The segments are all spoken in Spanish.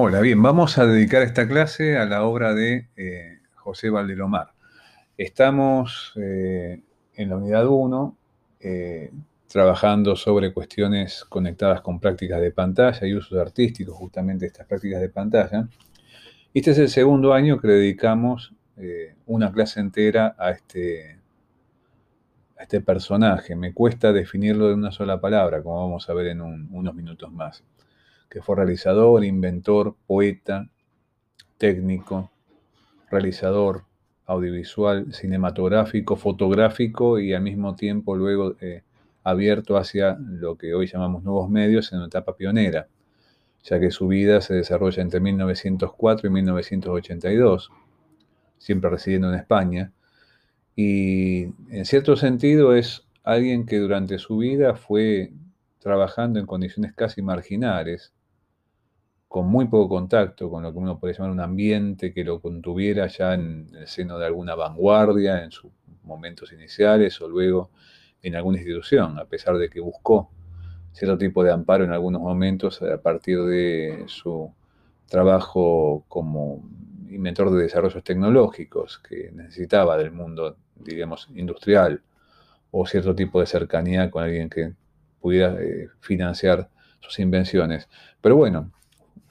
Hola, bien, vamos a dedicar esta clase a la obra de eh, José Valdelomar. Estamos eh, en la unidad 1 eh, trabajando sobre cuestiones conectadas con prácticas de pantalla y usos artísticos, justamente estas prácticas de pantalla. Este es el segundo año que le dedicamos una clase entera este, a este personaje. Me cuesta definirlo de una sola palabra, como vamos a ver en unos minutos más que fue realizador, inventor, poeta, técnico, realizador audiovisual, cinematográfico, fotográfico y al mismo tiempo luego eh, abierto hacia lo que hoy llamamos nuevos medios en una etapa pionera, ya que su vida se desarrolla entre 1904 y 1982, siempre residiendo en España, y en cierto sentido es alguien que durante su vida fue trabajando en condiciones casi marginales, con muy poco contacto con lo que uno puede llamar un ambiente que lo contuviera ya en el seno de alguna vanguardia en sus momentos iniciales o luego en alguna institución, a pesar de que buscó cierto tipo de amparo en algunos momentos a partir de su trabajo como inventor de desarrollos tecnológicos que necesitaba del mundo, diríamos, industrial o cierto tipo de cercanía con alguien que pudiera eh, financiar sus invenciones. Pero bueno,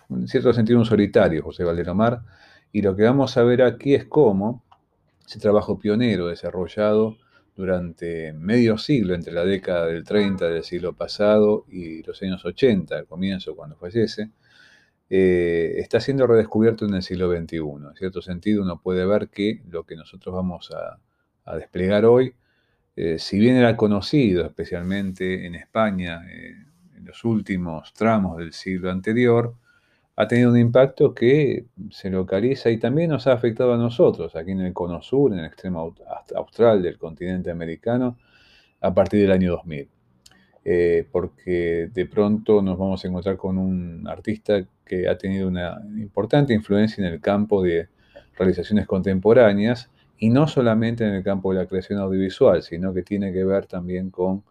en cierto sentido un solitario, José Valdelomar, y lo que vamos a ver aquí es cómo ese trabajo pionero desarrollado durante medio siglo, entre la década del 30 del siglo pasado y los años 80, al comienzo cuando fallece, eh, está siendo redescubierto en el siglo XXI. En cierto sentido, uno puede ver que lo que nosotros vamos a, desplegar hoy, eh, si bien era conocido especialmente en España eh, en los últimos tramos del siglo anterior, ha tenido un impacto que se localiza y también nos ha afectado a nosotros, aquí en el cono sur, en el extremo austral del continente americano, a partir del año 2000. Eh, porque de pronto nos vamos a encontrar con un artista que ha tenido una importante influencia en el campo de realizaciones contemporáneas y no solamente en el campo de la creación audiovisual, sino que tiene que ver también con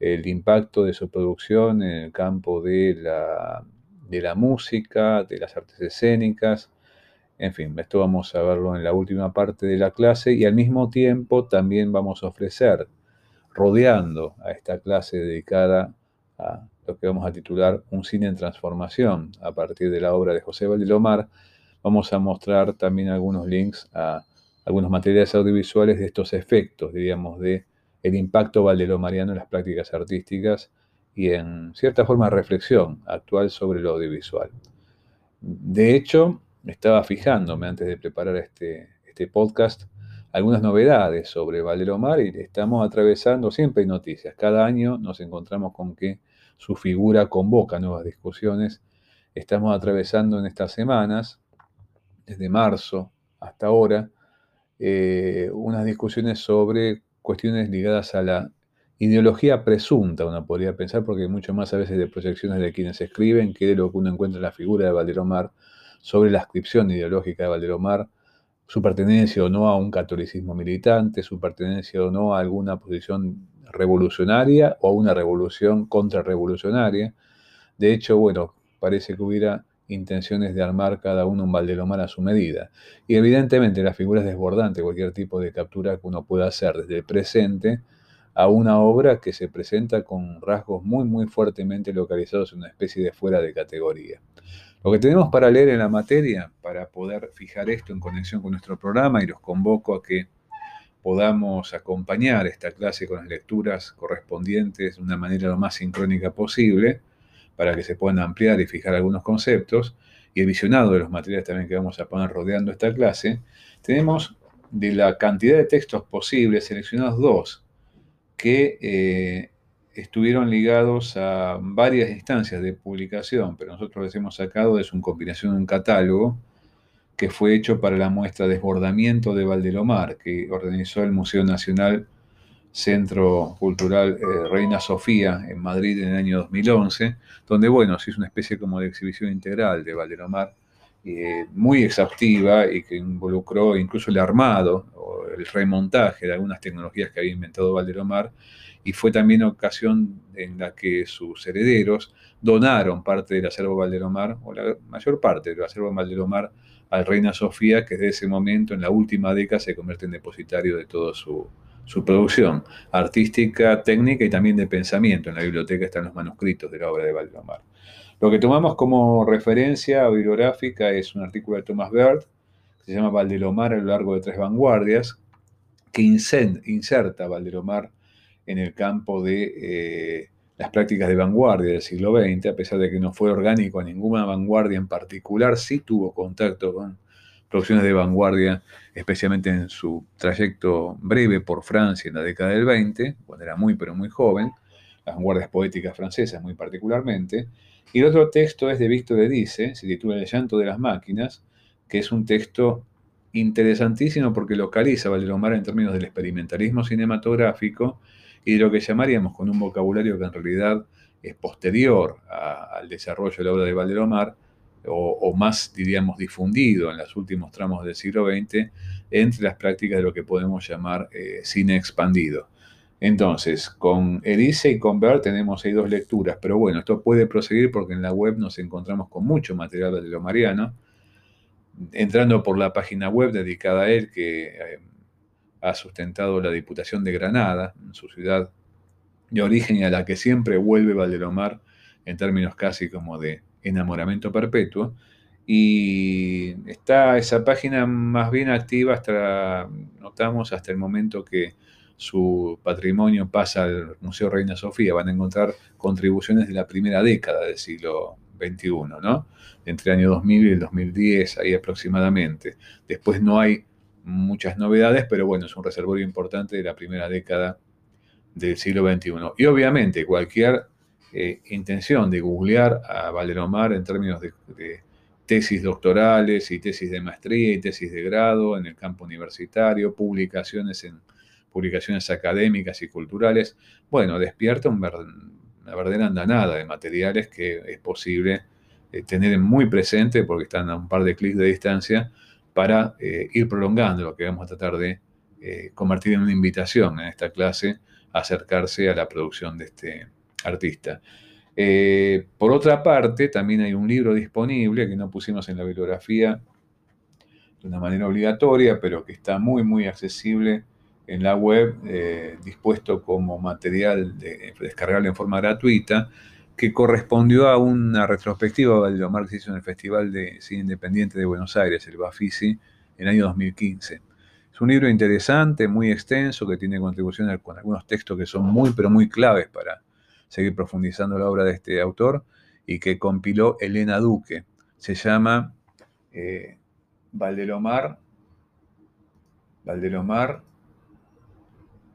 el impacto de su producción en el campo de la de la música, de las artes escénicas, en fin, esto vamos a verlo en la última parte de la clase y al mismo tiempo también vamos a ofrecer, rodeando a esta clase dedicada a lo que vamos a titular Un cine en transformación, a partir de la obra de José Valdelomar, vamos a mostrar también algunos links a algunos materiales audiovisuales de estos efectos, diríamos, de el impacto valdelomariano en las prácticas artísticas y en cierta forma reflexión actual sobre lo audiovisual. De hecho, estaba fijándome antes de preparar este, este podcast algunas novedades sobre Valdelomar y estamos atravesando, siempre hay noticias, cada año nos encontramos con que su figura convoca nuevas discusiones. Estamos atravesando en estas semanas, desde marzo hasta ahora, eh, unas discusiones sobre cuestiones ligadas a la ideología presunta, uno podría pensar, porque mucho más a veces de proyecciones de quienes escriben que de lo que uno encuentra en la figura de Valderomar sobre la ascripción ideológica de Valderomar, su pertenencia o no a un catolicismo militante, su pertenencia o no a alguna posición revolucionaria o a una revolución contrarrevolucionaria. De hecho, bueno, parece que hubiera intenciones de armar cada uno un Valdelomar a su medida. Y evidentemente la figura es desbordante, cualquier tipo de captura que uno pueda hacer desde el presente, a una obra que se presenta con rasgos muy, muy fuertemente localizados en una especie de fuera de categoría. Lo que tenemos para leer en la materia, para poder fijar esto en conexión con nuestro programa, y los convoco a que podamos acompañar esta clase con las lecturas correspondientes de una manera lo más sincrónica posible, para que se puedan ampliar y fijar algunos conceptos, y el visionado de los materiales también que vamos a poner rodeando esta clase, tenemos de la cantidad de textos posibles seleccionados dos que eh, estuvieron ligados a varias instancias de publicación, pero nosotros les hemos sacado de su combinación de un catálogo que fue hecho para la muestra Desbordamiento de Valdelomar, que organizó el Museo Nacional Centro Cultural eh, Reina Sofía en Madrid en el año 2011, donde, bueno, se hizo una especie como de exhibición integral de Valdelomar eh, muy exhaustiva y que involucró incluso el armado el remontaje de algunas tecnologías que había inventado Valdelomar y fue también ocasión en la que sus herederos donaron parte del acervo Valdelomar, o la mayor parte del acervo Valdelomar, al Reina Sofía, que desde ese momento, en la última década, se convierte en depositario de toda su, producción artística, técnica y también de pensamiento. En la biblioteca están los manuscritos de la obra de Valdelomar. Lo que tomamos como referencia bibliográfica es un artículo de Thomas Baird, que se llama Valdelomar a lo largo de tres vanguardias, que inserta Valdelomar en el campo de eh, las prácticas de vanguardia del siglo XX, a pesar de que no fue orgánico a ninguna vanguardia en particular, sí tuvo contacto con producciones de vanguardia, especialmente en su trayecto breve por Francia en la década del 20, cuando era muy pero muy joven, las vanguardias poéticas francesas muy particularmente. Y el otro texto es de Víctor Edice, se titula El llanto de las máquinas, que es un texto interesantísimo porque localiza a Valdelomar en términos del experimentalismo cinematográfico y de lo que llamaríamos con un vocabulario que en realidad es posterior al desarrollo de la obra de Valdelomar, o, más, diríamos, difundido en los últimos tramos del siglo XX, entre las prácticas de lo que podemos llamar eh, cine expandido. Entonces, con Elise y con Bert tenemos ahí dos lecturas, pero bueno, esto puede proseguir porque en la web nos encontramos con mucho material de lo mariano. Entrando por la página web dedicada a él, que eh, ha sustentado la Diputación de Granada, su ciudad de origen y a la que siempre vuelve Valdelomar en términos casi como de enamoramiento perpetuo. Y está esa página más bien activa hasta, notamos, hasta el momento que su patrimonio pasa al Museo Reina Sofía. Van a encontrar contribuciones de la primera década del siglo XXI, ¿no? Entre el año 2000 y el 2010, ahí aproximadamente. Después no hay muchas novedades, pero bueno, es un reservorio importante de la primera década del siglo XXI. Y obviamente cualquier eh, intención de googlear a Valeromar en términos de, tesis doctorales y tesis de maestría y tesis de grado en el campo universitario, publicaciones en publicaciones académicas y culturales, bueno, despierta una verdadera andanada de materiales que es posible eh, tener muy presente porque están a un par de clics de distancia para eh, ir prolongando lo que vamos a tratar de eh, convertir en una invitación en esta clase a acercarse a la producción de este artista. Por otra parte, también hay un libro disponible que no pusimos en la bibliografía de una manera obligatoria, pero que está muy, muy accesible en la web, dispuesto como material de, descargable en forma gratuita, que correspondió a una retrospectiva de lo Marx hizo en el Festival de Cine Independiente de Buenos Aires, el Bafisi, en el año 2015. Es un libro interesante, muy extenso, que tiene contribuciones con algunos textos que son muy, pero muy claves para seguir profundizando la obra de este autor y que compiló Elena Duque. Se llama eh, Valdelomar, Valdelomar,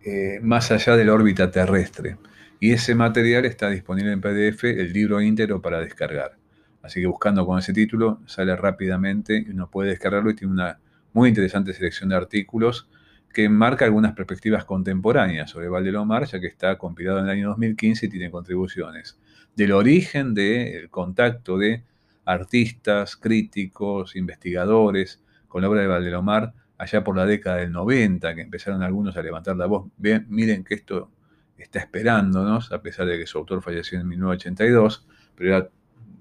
eh, más allá de la órbita terrestre y ese material está disponible en PDF, el libro íntegro para descargar. Así que buscando con ese título sale rápidamente y uno puede descargarlo y tiene una muy interesante selección de artículos que marca algunas perspectivas contemporáneas sobre Valdelomar, ya que está compilado en el año 2015 y tiene contribuciones del origen del contacto de artistas, críticos, investigadores con la obra de Valdelomar allá por la década del 90, que empezaron algunos a levantar la voz. Bien, miren que esto está esperándonos, a pesar de que su autor falleció en 1982, pero era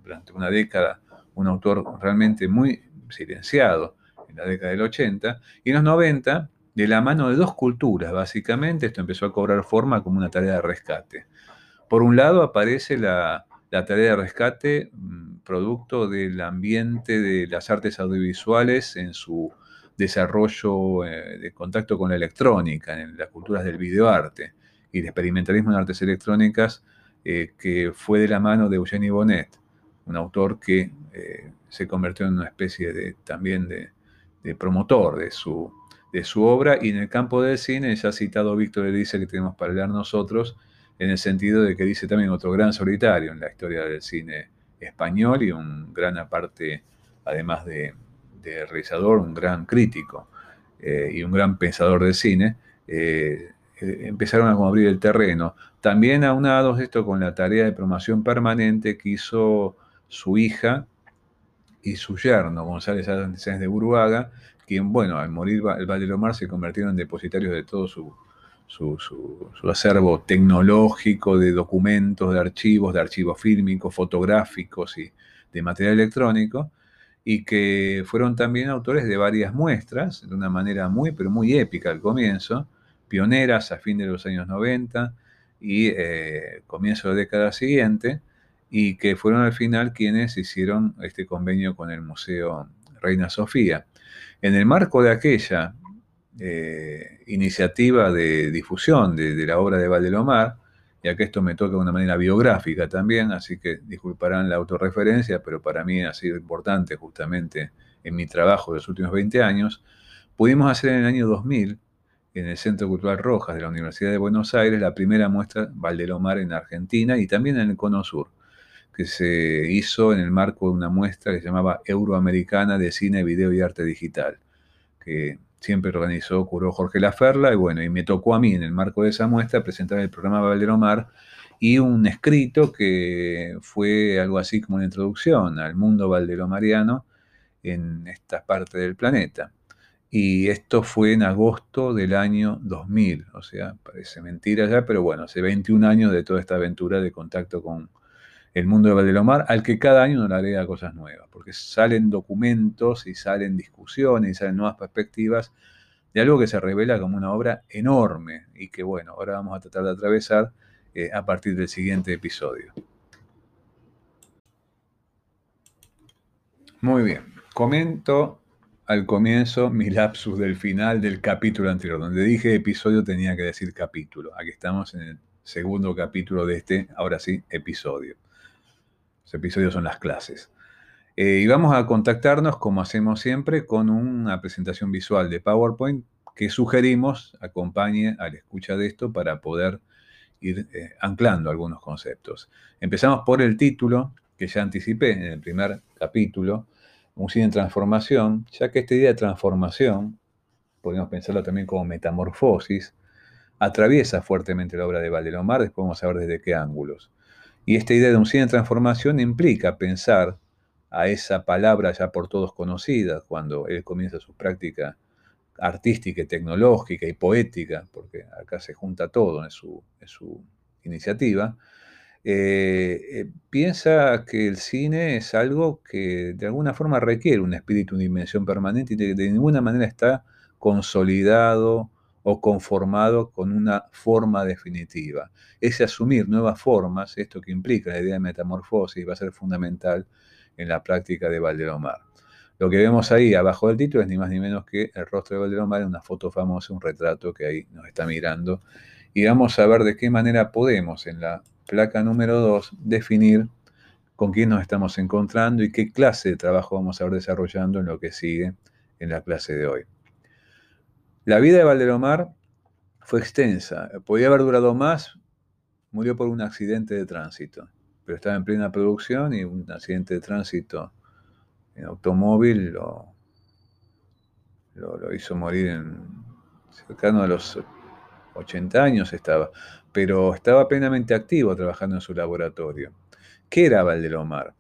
durante una década un autor realmente muy silenciado en la década del 80, y en los 90, de la mano de dos culturas, básicamente, esto empezó a cobrar forma como una tarea de rescate. Por un lado aparece la, tarea de rescate mm, producto del ambiente de las artes audiovisuales en su desarrollo eh, de contacto con la electrónica, en las culturas del videoarte y de experimentalismo en artes electrónicas, eh, que fue de la mano de Eugenie Bonnet, un autor que eh, se convirtió en una especie de, también de, promotor de su, de su obra. Y en el campo del cine, ya citado Víctor dice que tenemos para leer nosotros, en el sentido de que dice también otro gran solitario en la historia del cine español y un gran aparte, además de, realizador, un gran crítico eh, y un gran pensador del cine. Eh, empezaron a abrir el terreno. También aunados esto con la tarea de promoción permanente que hizo su hija y su yerno, González Sáenz de Buruaga, quien, bueno, al morir el Valdelomar se convirtieron en depositarios de todo su, su, acervo tecnológico de documentos, de archivos, de archivos fílmicos, fotográficos y de material electrónico, y que fueron también autores de varias muestras, de una manera muy, pero muy épica al comienzo, pioneras a fin de los años 90 y eh, comienzo de la década siguiente, y que fueron al final quienes hicieron este convenio con el Museo Reina Sofía. En el marco de aquella eh, iniciativa de difusión de, la obra de Valdelomar, ya que esto me toca de una manera biográfica también, así que disculparán la autorreferencia, pero para mí ha sido importante justamente en mi trabajo de los últimos 20 años, pudimos hacer en el año 2000, en el Centro Cultural Rojas de la Universidad de Buenos Aires, la primera muestra Valdelomar en Argentina y también en el Cono Sur, que se hizo en el marco de una muestra que se llamaba Euroamericana de Cine, Video y Arte Digital, que siempre organizó, curó Jorge Laferla, y bueno, y me tocó a mí en el marco de esa muestra presentar el programa Valderomar y un escrito que fue algo así como una introducción al mundo valderomariano en esta parte del planeta. Y esto fue en agosto del año 2000, o sea, parece mentira ya, pero bueno, hace 21 años de toda esta aventura de contacto con el mundo de Valdelomar, al que cada año nos agrega cosas nuevas, porque salen documentos y salen discusiones y salen nuevas perspectivas de algo que se revela como una obra enorme y que bueno, ahora vamos a tratar de atravesar eh, a partir del siguiente episodio. Muy bien, comento al comienzo mi lapsus del final del capítulo anterior, donde dije episodio tenía que decir capítulo. Aquí estamos en el segundo capítulo de este, ahora sí, episodio. Episodios son las clases. Eh, y vamos a contactarnos, como hacemos siempre, con una presentación visual de PowerPoint que sugerimos acompañe a la escucha de esto para poder ir eh, anclando algunos conceptos. Empezamos por el título, que ya anticipé en el primer capítulo, un cine en transformación, ya que esta idea de transformación, podemos pensarlo también como metamorfosis, atraviesa fuertemente la obra de Valdelomar, después vamos a ver desde qué ángulos. Y esta idea de un cine de transformación implica pensar a esa palabra ya por todos conocida, cuando él comienza su práctica artística y tecnológica y poética, porque acá se junta todo en su, iniciativa, eh, eh, piensa que el cine es algo que de alguna forma requiere un espíritu, una dimensión permanente y de, de ninguna manera está consolidado o conformado con una forma definitiva. Ese asumir nuevas formas, esto que implica la idea de metamorfosis, va a ser fundamental en la práctica de Valdelomar. Lo que vemos ahí abajo del título es ni más ni menos que el rostro de Valdelomar, una foto famosa, un retrato que ahí nos está mirando. Y vamos a ver de qué manera podemos en la placa número 2 definir con quién nos estamos encontrando y qué clase de trabajo vamos a ver desarrollando en lo que sigue en la clase de hoy. La vida de Valdelomar fue extensa, podía haber durado más, murió por un accidente de tránsito, pero estaba en plena producción y un accidente de tránsito en automóvil lo, lo, hizo morir en cercano a los 80 años estaba, pero estaba plenamente activo trabajando en su laboratorio. ¿Qué era Valdelomar?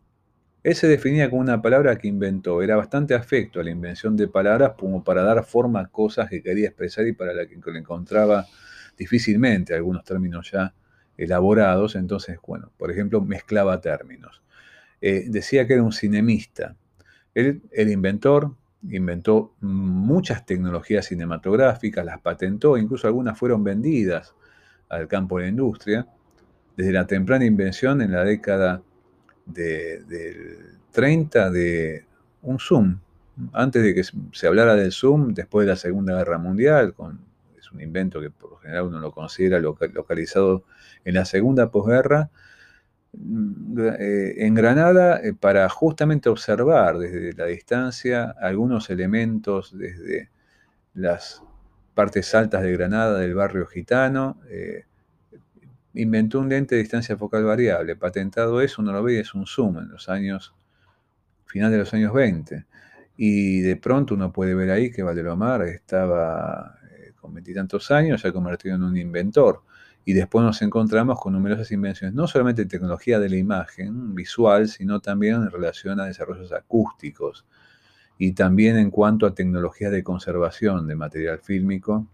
Él se definía como una palabra que inventó, era bastante afecto a la invención de palabras como para dar forma a cosas que quería expresar y para la que le encontraba difícilmente algunos términos ya elaborados, entonces, bueno, por ejemplo, mezclaba términos. Eh, decía que era un cinemista. Él, el inventor, inventó muchas tecnologías cinematográficas, las patentó, incluso algunas fueron vendidas al campo de la industria, desde la temprana invención en la década del 30 de un Zoom. Antes de que se hablara del Zoom, después de la Segunda Guerra Mundial, con, es un invento que por lo general uno lo considera localizado en la segunda posguerra, mm, eh, en Granada eh, para justamente observar desde la distancia algunos elementos desde las partes altas de Granada del barrio gitano, eh, inventó un lente de distancia focal variable. Patentado eso, uno lo ve, es un zoom en los años, final de los años 20. Y de pronto uno puede ver ahí que Valdelomar estaba eh, con veintitantos años, se ha convertido en un inventor. y después nos encontramos con numerosas invenciones, no solamente en tecnología de la imagen visual, sino también en relación a desarrollos acústicos y también en cuanto a tecnologías de conservación de material fílmico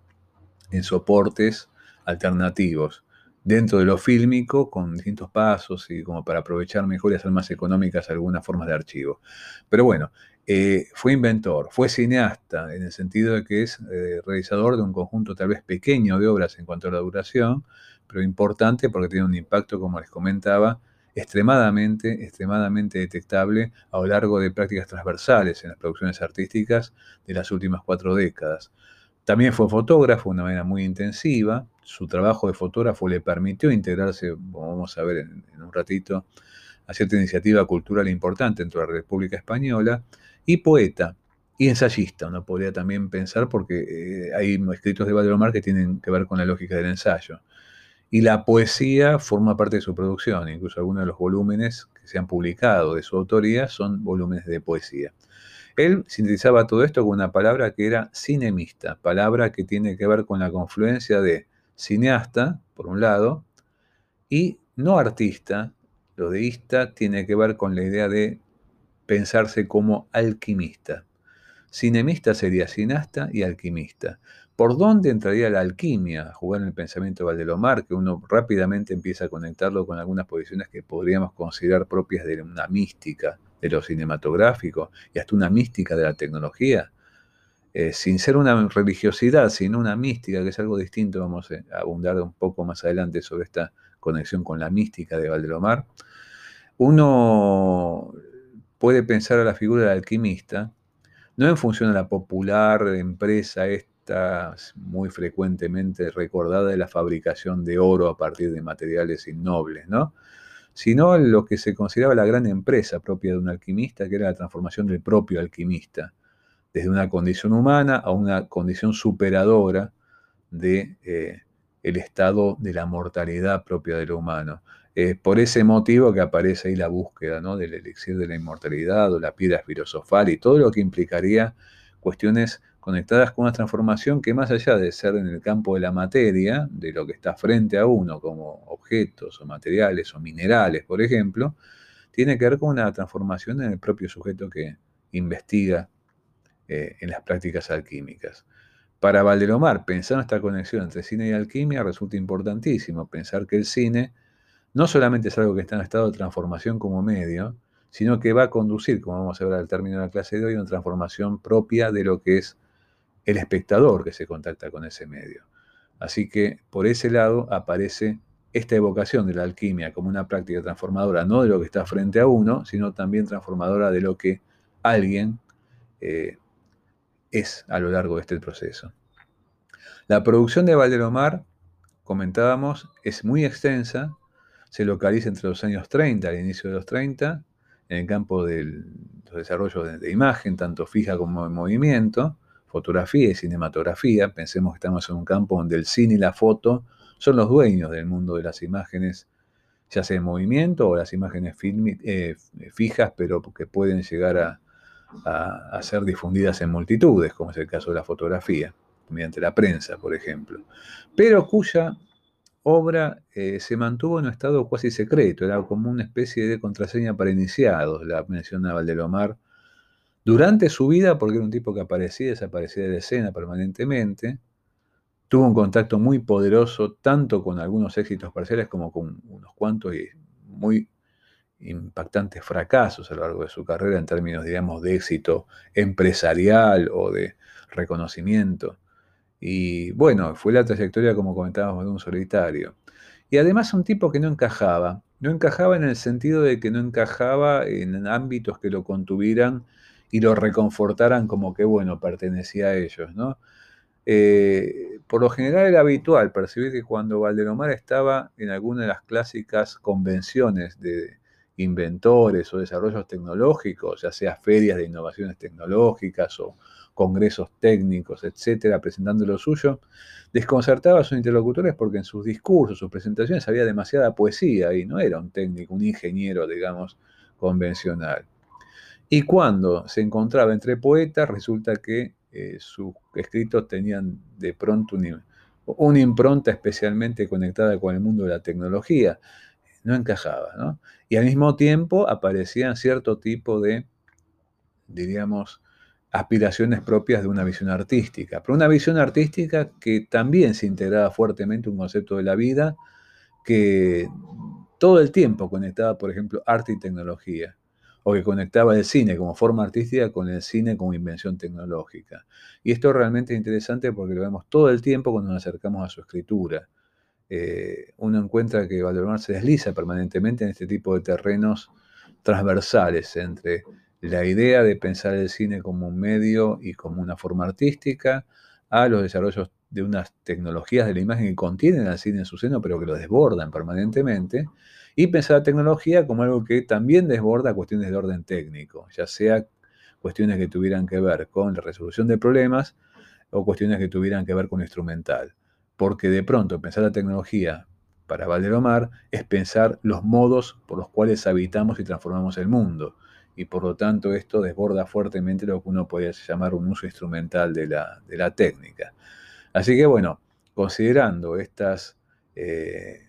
en soportes alternativos dentro de lo fílmico con distintos pasos y como para aprovechar mejor y hacer más económicas algunas formas de archivo. Pero bueno, eh, fue inventor, fue cineasta, en el sentido de que es eh, realizador de un conjunto tal vez pequeño de obras en cuanto a la duración, pero importante porque tiene un impacto, como les comentaba, extremadamente, extremadamente detectable a lo largo de prácticas transversales en las producciones artísticas de las últimas cuatro décadas. También fue fotógrafo de una manera muy intensiva. Su trabajo de fotógrafo le permitió integrarse, como vamos a ver en, un ratito, a cierta iniciativa cultural importante dentro de la República Española. Y poeta y ensayista, uno podría también pensar, porque eh, hay escritos de Valdemar que tienen que ver con la lógica del ensayo. Y la poesía forma parte de su producción, incluso algunos de los volúmenes que se han publicado de su autoría son volúmenes de poesía. Él sintetizaba todo esto con una palabra que era cinemista, palabra que tiene que ver con la confluencia de cineasta, por un lado, y no artista, lo deísta tiene que ver con la idea de pensarse como alquimista. Cinemista sería cineasta y alquimista. ¿Por dónde entraría la alquimia a jugar en el pensamiento de Valdelomar? Que uno rápidamente empieza a conectarlo con algunas posiciones que podríamos considerar propias de una mística de lo cinematográfico y hasta una mística de la tecnología. Eh, sin ser una religiosidad, sino una mística, que es algo distinto, vamos a abundar un poco más adelante sobre esta conexión con la mística de Valdelomar. Uno puede pensar a la figura del alquimista, no en función de la popular empresa esta, muy frecuentemente recordada de la fabricación de oro a partir de materiales innobles, ¿no? Sino lo que se consideraba la gran empresa propia de un alquimista, que era la transformación del propio alquimista, desde una condición humana a una condición superadora de eh, el estado de la mortalidad propia de lo humano. Es por ese motivo que aparece ahí la búsqueda ¿no? del elixir de la inmortalidad o la piedra filosofal y todo lo que implicaría cuestiones conectadas con una transformación que más allá de ser en el campo de la materia, de lo que está frente a uno como objetos o materiales o minerales, por ejemplo, tiene que ver con una transformación en el propio sujeto que investiga eh, en las prácticas alquímicas. Para Valdelomar, pensar en esta conexión entre cine y alquimia resulta importantísimo, pensar que el cine no solamente es algo que está en estado de transformación como medio, sino que va a conducir, como vamos a ver al término de la clase de hoy, una transformación propia de lo que es el espectador que se contacta con ese medio. Así que por ese lado aparece esta evocación de la alquimia como una práctica transformadora, no de lo que está frente a uno, sino también transformadora de lo que alguien eh, es a lo largo de este proceso. La producción de Valdelomar, comentábamos, es muy extensa, se localiza entre los años 30, al inicio de los 30, en el campo de los desarrollos de imagen, tanto fija como en movimiento, fotografía y cinematografía. Pensemos que estamos en un campo donde el cine y la foto son los dueños del mundo de las imágenes, ya sea en movimiento o las imágenes eh, fijas, pero que pueden llegar a, ser difundidas en multitudes, como es el caso de la fotografía, mediante la prensa, por ejemplo. Pero cuya obra eh, se mantuvo en un estado cuasi secreto, era como una especie de contraseña para iniciados, la mencionaba Valdelomar durante su vida, porque era un tipo que aparecía y desaparecía de la escena permanentemente, tuvo un contacto muy poderoso tanto con algunos éxitos parciales como con unos cuantos y muy impactantes fracasos a lo largo de su carrera en términos, digamos, de éxito empresarial o de reconocimiento. Y bueno, fue la trayectoria, como comentábamos, de un solitario. Y además un tipo que no encajaba. No encajaba en el sentido de que no encajaba en ámbitos que lo contuvieran y lo reconfortaran como que, bueno, pertenecía a ellos, ¿no? Eh, por lo general era habitual percibir que cuando Valdelomar estaba en alguna de las clásicas convenciones de inventores o desarrollos tecnológicos, ya sea ferias de innovaciones tecnológicas o congresos técnicos, etcétera, presentando lo suyo, desconcertaba a sus interlocutores porque en sus discursos, sus presentaciones había demasiada poesía y no era un técnico, un ingeniero, digamos, convencional. Y cuando se encontraba entre poetas, resulta que eh, sus escritos tenían de pronto una impronta especialmente conectada con el mundo de la tecnología. No encajaba, ¿no? Y al mismo tiempo aparecían cierto tipo de, diríamos, aspiraciones propias de una visión artística, pero una visión artística que también se integraba fuertemente un concepto de la vida que todo el tiempo conectaba, por ejemplo, arte y tecnología o que conectaba el cine como forma artística con el cine como invención tecnológica. Y esto es realmente interesante porque lo vemos todo el tiempo cuando nos acercamos a su escritura. Eh, uno encuentra que Valdemar se desliza permanentemente en este tipo de terrenos transversales entre la idea de pensar el cine como un medio y como una forma artística, a los desarrollos de unas tecnologías de la imagen que contienen al cine en su seno, pero que lo desbordan permanentemente, y pensar la tecnología como algo que también desborda cuestiones de orden técnico, ya sea cuestiones que tuvieran que ver con la resolución de problemas o cuestiones que tuvieran que ver con lo instrumental. Porque de pronto pensar la tecnología para Valderomar es pensar los modos por los cuales habitamos y transformamos el mundo. Y por lo tanto esto desborda fuertemente lo que uno podría llamar un uso instrumental de la, de la técnica. Así que bueno, considerando estas eh,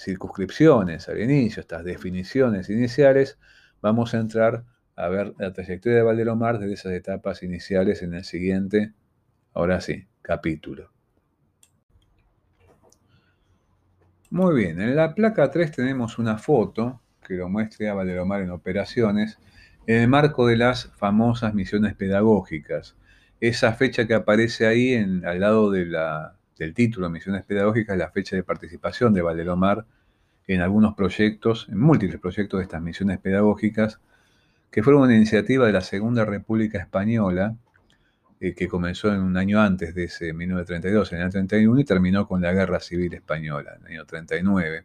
circunscripciones al inicio, estas definiciones iniciales, vamos a entrar a ver la trayectoria de Valdelomar desde esas etapas iniciales en el siguiente, ahora sí, capítulo. Muy bien, en la placa 3 tenemos una foto que lo muestra a Valdelomar en operaciones en el marco de las famosas misiones pedagógicas. Esa fecha que aparece ahí en, al lado de la, del título Misiones Pedagógicas, la fecha de participación de Valdelomar en algunos proyectos, en múltiples proyectos de estas misiones pedagógicas, que fueron una iniciativa de la Segunda República Española, eh, que comenzó en un año antes de ese 1932, en el año 31, y terminó con la Guerra Civil Española, en el año 39,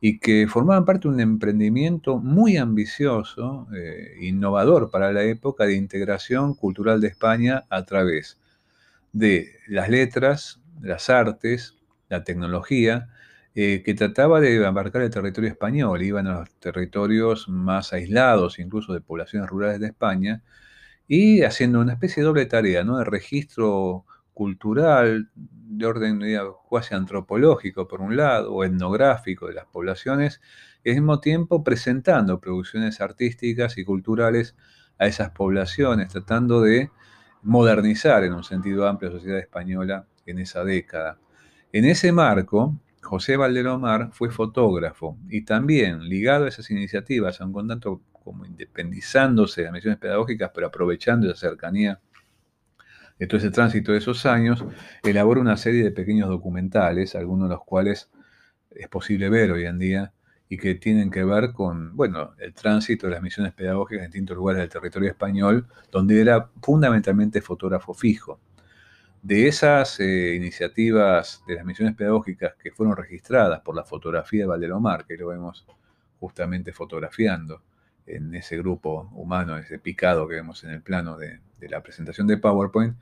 y que formaban parte de un emprendimiento muy ambicioso, eh, innovador para la época de integración cultural de España a través de las letras, las artes, la tecnología, eh, que trataba de abarcar el territorio español, iban a los territorios más aislados, incluso de poblaciones rurales de España, y haciendo una especie de doble tarea, ¿no? De registro cultural, de orden cuasi antropológico por un lado, o etnográfico de las poblaciones, y al mismo tiempo presentando producciones artísticas y culturales a esas poblaciones, tratando de modernizar en un sentido amplio la sociedad española en esa década. En ese marco, José Valdelomar fue fotógrafo y también ligado a esas iniciativas, aun con tanto como independizándose de las misiones pedagógicas, pero aprovechando esa cercanía de todo ese tránsito de esos años, elaboró una serie de pequeños documentales, algunos de los cuales es posible ver hoy en día y que tienen que ver con, bueno, el tránsito de las misiones pedagógicas en distintos lugares del territorio español, donde era fundamentalmente fotógrafo fijo. De esas eh, iniciativas de las misiones pedagógicas que fueron registradas por la fotografía de Valdelomar, que lo vemos justamente fotografiando en ese grupo humano, ese picado que vemos en el plano de, la presentación de PowerPoint,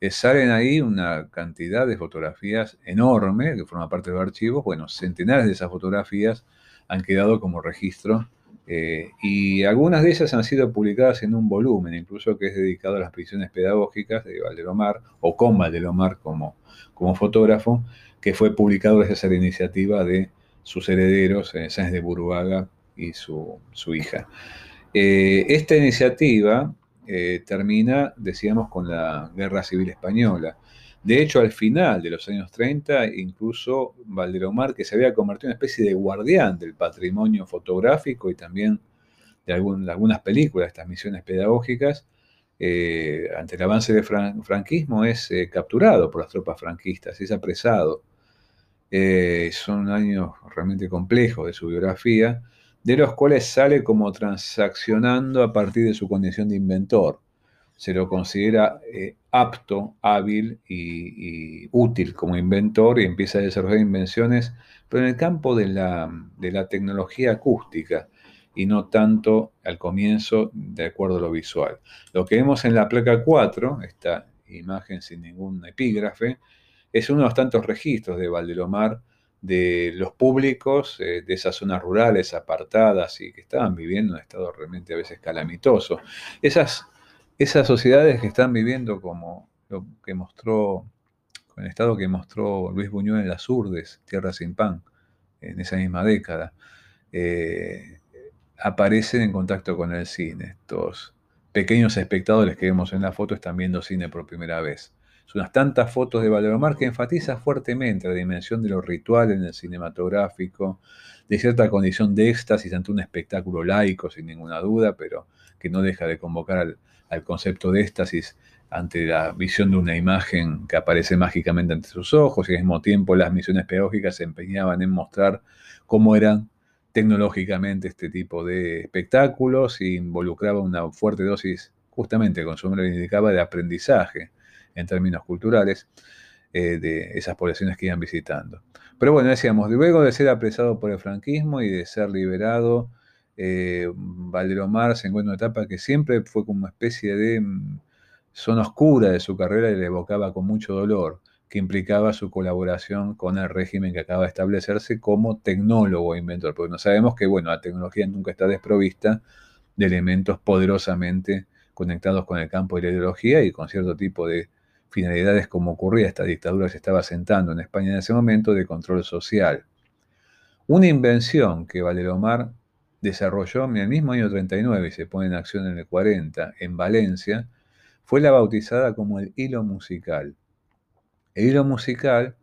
eh, salen ahí una cantidad de fotografías enorme que forman parte de los archivos. Bueno, centenares de esas fotografías han quedado como registro eh, y algunas de ellas han sido publicadas en un volumen, incluso que es dedicado a las prisiones pedagógicas de Valdelomar, o con Valdelomar como, como fotógrafo, que fue publicado gracias a la iniciativa de sus herederos, eh, de Buruaga y su, hija. Eh, esta iniciativa termina, decíamos, con la Guerra Civil Española. De hecho, al final de los años 30, incluso Valdelomar, que se había convertido en una especie de guardián del patrimonio fotográfico y también de, algunas películas, estas misiones pedagógicas, eh, ante el avance del franquismo es eh, capturado por las tropas franquistas, es apresado. Eh, son años realmente complejos de su biografía, de los cuales sale como transaccionando a partir de su condición de inventor se lo considera apto, hábil y, útil como inventor y empieza a desarrollar invenciones, pero en el campo de la, tecnología acústica y no tanto al comienzo de acuerdo a lo visual. Lo que vemos en la placa 4, esta imagen sin ningún epígrafe, es uno de los tantos registros de Valdelomar de los públicos eh, de esas zonas rurales apartadas y que estaban viviendo en un estado realmente a veces calamitoso. Esas esas sociedades que están viviendo como lo que mostró con el estado que mostró Luis Buñuel en Las Urdes, Tierra sin Pan, en esa misma década, eh, aparecen en contacto con el cine. Estos pequeños espectadores que vemos en la foto están viendo cine por primera vez. Son unas tantas fotos de Valderomar que enfatiza fuertemente la dimensión de lo ritual en el cinematográfico, de cierta condición de éxtasis ante un espectáculo laico, sin ninguna duda, pero que no deja de convocar al, al concepto de éxtasis ante la visión de una imagen que aparece mágicamente ante sus ojos y al mismo tiempo las misiones pedagógicas se empeñaban en mostrar cómo eran tecnológicamente este tipo de espectáculos e involucraba una fuerte dosis, justamente con su nombre indicaba, de aprendizaje en términos culturales eh, de esas poblaciones que iban visitando. Pero bueno, decíamos, luego de ser apresado por el franquismo y de ser liberado, eh, Valderomar se encuentra en una etapa que siempre fue como una especie de mm, zona oscura de su carrera y le evocaba con mucho dolor, que implicaba su colaboración con el régimen que acaba de establecerse como tecnólogo e inventor, porque no sabemos que, bueno, la tecnología nunca está desprovista de elementos poderosamente conectados con el campo de la ideología y con cierto tipo de finalidades como ocurría esta dictadura se estaba sentando en España en ese momento de control social. Una invención que Valeromar desarrolló en el mismo año 39 y se pone en acción en el 40 en Valencia, fue la bautizada como el hilo musical. El hilo musical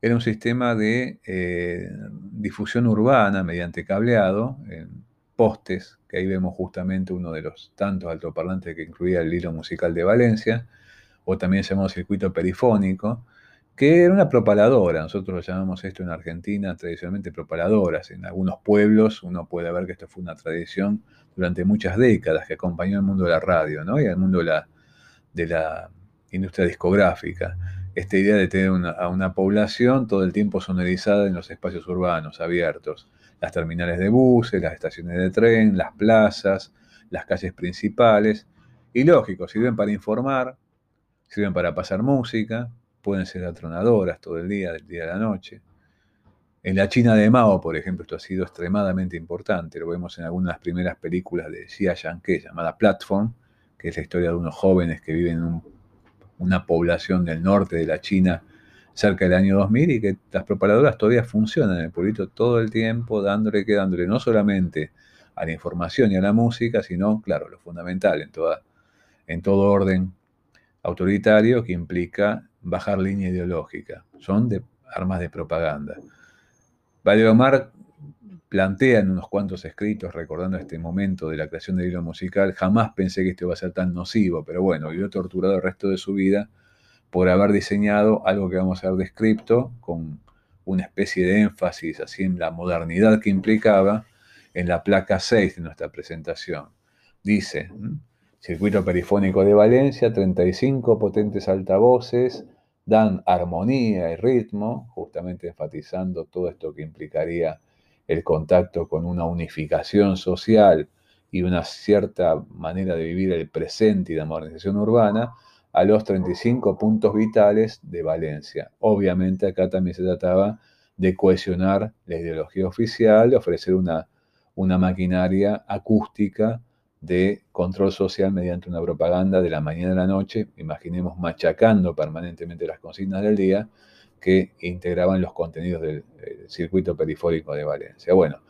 era un sistema de eh, difusión urbana mediante cableado en postes, que ahí vemos justamente uno de los tantos altoparlantes que incluía el hilo musical de Valencia, o también llamó circuito perifónico, que era una propaladora. Nosotros lo llamamos esto en Argentina tradicionalmente propaladoras. En algunos pueblos uno puede ver que esto fue una tradición durante muchas décadas que acompañó al mundo de la radio y al mundo de la, de la industria discográfica. Esta idea de tener a una población todo el tiempo sonorizada en los espacios urbanos abiertos. Las terminales de buses, las estaciones de tren, las plazas, las calles principales. Y lógico, sirven para informar, sirven para pasar música, pueden ser atronadoras todo el día, del día a la noche. En la China de Mao, por ejemplo, esto ha sido extremadamente importante. Lo vemos en algunas primeras películas de Xia Yanke llamada Platform, que es la historia de unos jóvenes que viven en una población del norte de la China cerca del año 2000 y que las propagadoras todavía funcionan en el pueblito todo el tiempo, dándole que dándole no solamente a la información y a la música, sino, claro, lo fundamental en, toda, en todo orden autoritario que implica bajar línea ideológica. Son de armas de propaganda. Omar plantea en unos cuantos escritos, recordando este momento de la creación del hilo musical, jamás pensé que esto iba a ser tan nocivo, pero bueno, vivió torturado el resto de su vida por haber diseñado algo que vamos a ver descripto, con una especie de énfasis así en la modernidad que implicaba en la placa 6 de nuestra presentación. Dice, Circuito perifónico de Valencia, 35 potentes altavoces, dan armonía y ritmo, justamente enfatizando todo esto que implicaría el contacto con una unificación social y una cierta manera de vivir el presente y la modernización urbana, a los 35 puntos vitales de Valencia. Obviamente acá también se trataba de cohesionar la ideología oficial, ofrecer una, una maquinaria acústica de control social mediante una propaganda de la mañana a la noche, imaginemos machacando permanentemente las consignas del día que integraban los contenidos del, circuito perifórico de Valencia. Bueno,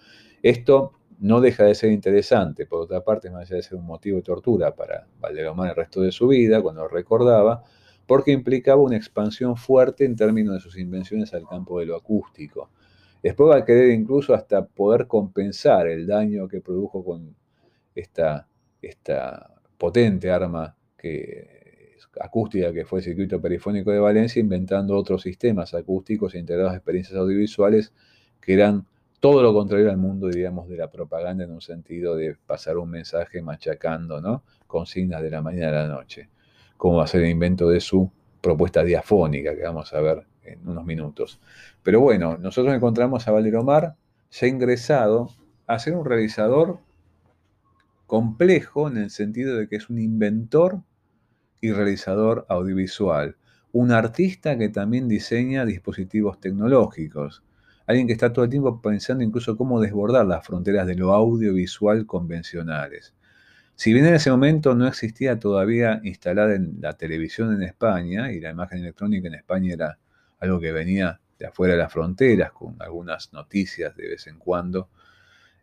esto no deja de ser interesante, por otra parte, no deja de ser un motivo de tortura para Valderomar el resto de su vida, cuando lo recordaba, porque implicaba una expansión fuerte en términos de sus invenciones al campo de lo acústico. Después va a querer incluso hasta poder compensar el daño que produjo con esta, esta potente arma que, acústica que fue el circuito perifónico de Valencia, inventando otros sistemas acústicos e integrados a experiencias audiovisuales que eran todo lo contrario al mundo, diríamos, de la propaganda en un sentido de pasar un mensaje machacando, ¿no? Consignas de la mañana a la noche, como va a ser el invento de su propuesta diafónica, que vamos a ver en unos minutos. Pero bueno, nosotros encontramos a Valeromar ya ingresado a ser un realizador complejo en el sentido de que es un inventor y realizador audiovisual, un artista que también diseña dispositivos tecnológicos, alguien que está todo el tiempo pensando incluso cómo desbordar las fronteras de lo audiovisual convencionales. Si bien en ese momento no existía todavía instalada en la televisión en España y la imagen electrónica en España era algo que venía de afuera de las fronteras, con algunas noticias de vez en cuando,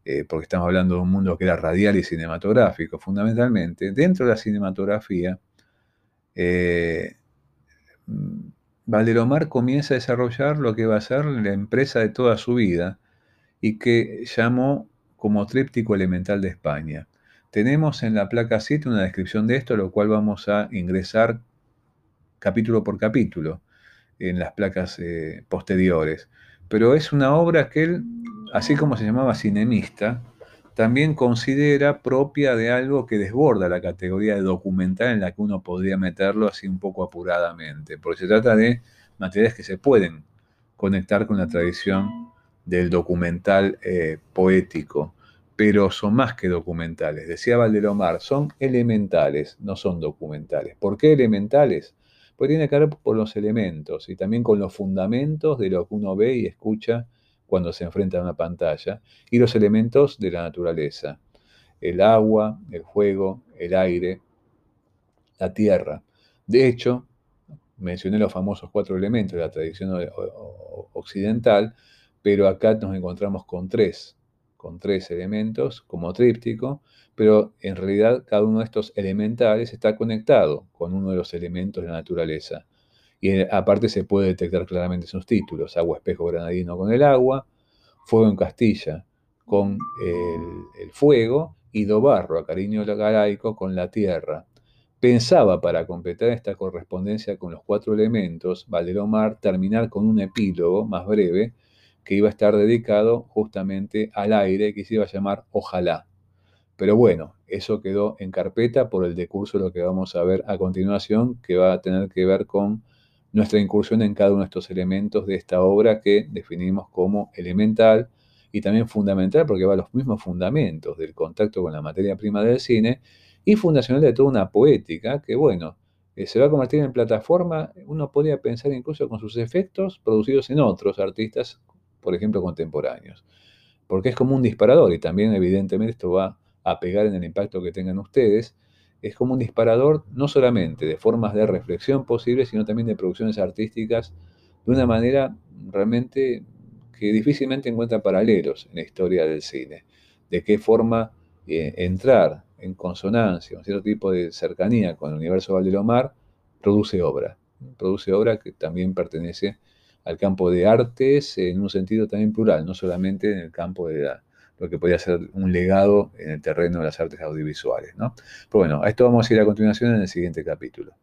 eh, porque estamos hablando de un mundo que era radial y cinematográfico, fundamentalmente. Dentro de la cinematografía, eh, comienza a desarrollar lo que va a ser la empresa de toda su vida y que llamó como tríptico elemental de España. Tenemos en la placa 7 una descripción de esto, lo cual vamos a ingresar capítulo por capítulo en las placas eh, posteriores. Pero es una obra que él, así como se llamaba cinemista, también considera propia de algo que desborda la categoría de documental en la que uno podría meterlo así un poco apuradamente, porque se trata de materiales que se pueden conectar con la tradición del documental eh, poético, pero son más que documentales. Decía Valdelomar, son elementales, no son documentales. ¿Por qué elementales? Pues tiene que ver con los elementos y también con los fundamentos de lo que uno ve y escucha cuando se enfrenta a una pantalla y los elementos de la naturaleza. El agua, el fuego, el aire, la tierra. De hecho, mencioné los famosos cuatro elementos de la tradición occidental, pero acá nos encontramos con tres, con tres elementos como tríptico, pero en realidad cada uno de estos elementales está conectado con uno de los elementos de la naturaleza. Y eh, aparte se puede detectar claramente sus títulos, agua espejo granadino con el agua, fuego en Castilla con el, fuego y do barro a cariño galaico con la tierra. Pensaba para completar esta correspondencia con los cuatro elementos, Valderomar terminar con un epílogo más breve que iba a estar dedicado justamente al aire que se iba a llamar Ojalá. Pero bueno, eso quedó en carpeta por el decurso de lo que vamos a ver a continuación, que va a tener que ver con nuestra incursión en cada uno de estos elementos de esta obra que definimos como elemental y también fundamental porque va a los mismos fundamentos del contacto con la materia prima del cine y fundacional de toda una poética que, bueno, eh, se va a convertir en plataforma, uno podría pensar incluso con sus efectos producidos en otros artistas, por ejemplo, contemporáneos, porque es como un disparador y también evidentemente esto va a pegar en el impacto que tengan ustedes, es como un disparador no solamente de formas de reflexión posibles, sino también de producciones artísticas de una manera realmente que difícilmente encuentra paralelos en la historia del cine. De qué forma eh, entrar en consonancia, un cierto tipo de cercanía con el universo Valdelomar, produce obra. Produce obra que también pertenece al campo de artes en un sentido también plural, no solamente en el campo de la, lo que podría ser un legado en el terreno de las artes audiovisuales. ¿no? Pero bueno, a esto vamos a ir a continuación en el siguiente capítulo.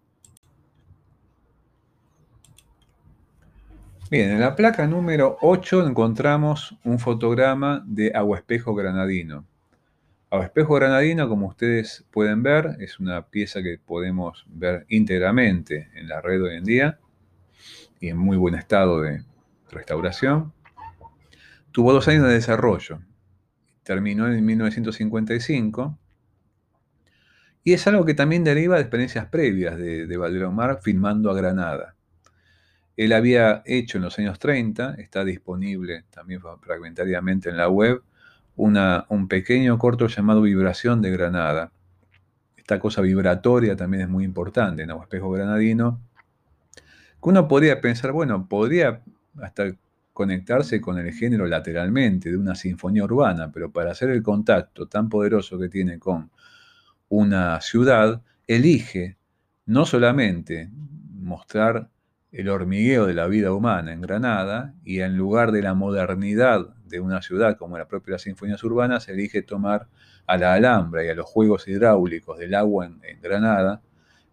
Bien, en la placa número 8 encontramos un fotograma de Espejo Granadino. Espejo Granadino, como ustedes pueden ver, es una pieza que podemos ver íntegramente en la red hoy en día y en muy buen estado de restauración. Tuvo dos años de desarrollo terminó en 1955. Y es algo que también deriva de experiencias previas de, de Valdelomar filmando a Granada. Él había hecho en los años 30, está disponible también fragmentariamente en la web, un pequeño corto llamado Vibración de Granada. Esta cosa vibratoria también es muy importante en Agua Espejo Granadino, que uno podría pensar, bueno, podría hasta conectarse con el género lateralmente de una sinfonía urbana, pero para hacer el contacto tan poderoso que tiene con una ciudad, elige no solamente mostrar el hormigueo de la vida humana en Granada y en lugar de la modernidad de una ciudad como la propia sinfonías urbanas, elige tomar a la Alhambra y a los juegos hidráulicos del agua en, en Granada,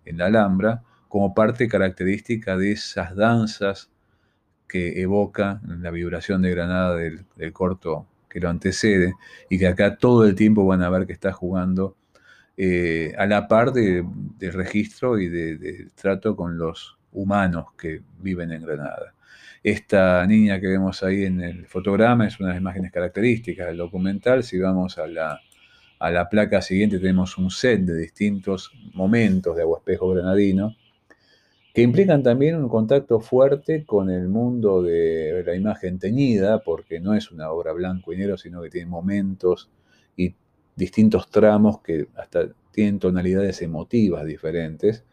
en la Alhambra, como parte característica de esas danzas que evoca la vibración de Granada del, corto que lo antecede y que acá todo el tiempo van a ver que está jugando eh, a la par del registro y del trato con los humanos que viven en Granada. Esta niña que vemos ahí en el fotograma es una de las imágenes características del documental. Si vamos a la, a la placa siguiente tenemos un set de distintos momentos de Agua Espejo Granadino que implican también un contacto fuerte con el mundo de la imagen teñida, porque no es una obra blanco y negro, sino que tiene momentos y distintos tramos que hasta tienen tonalidades emotivas diferentes.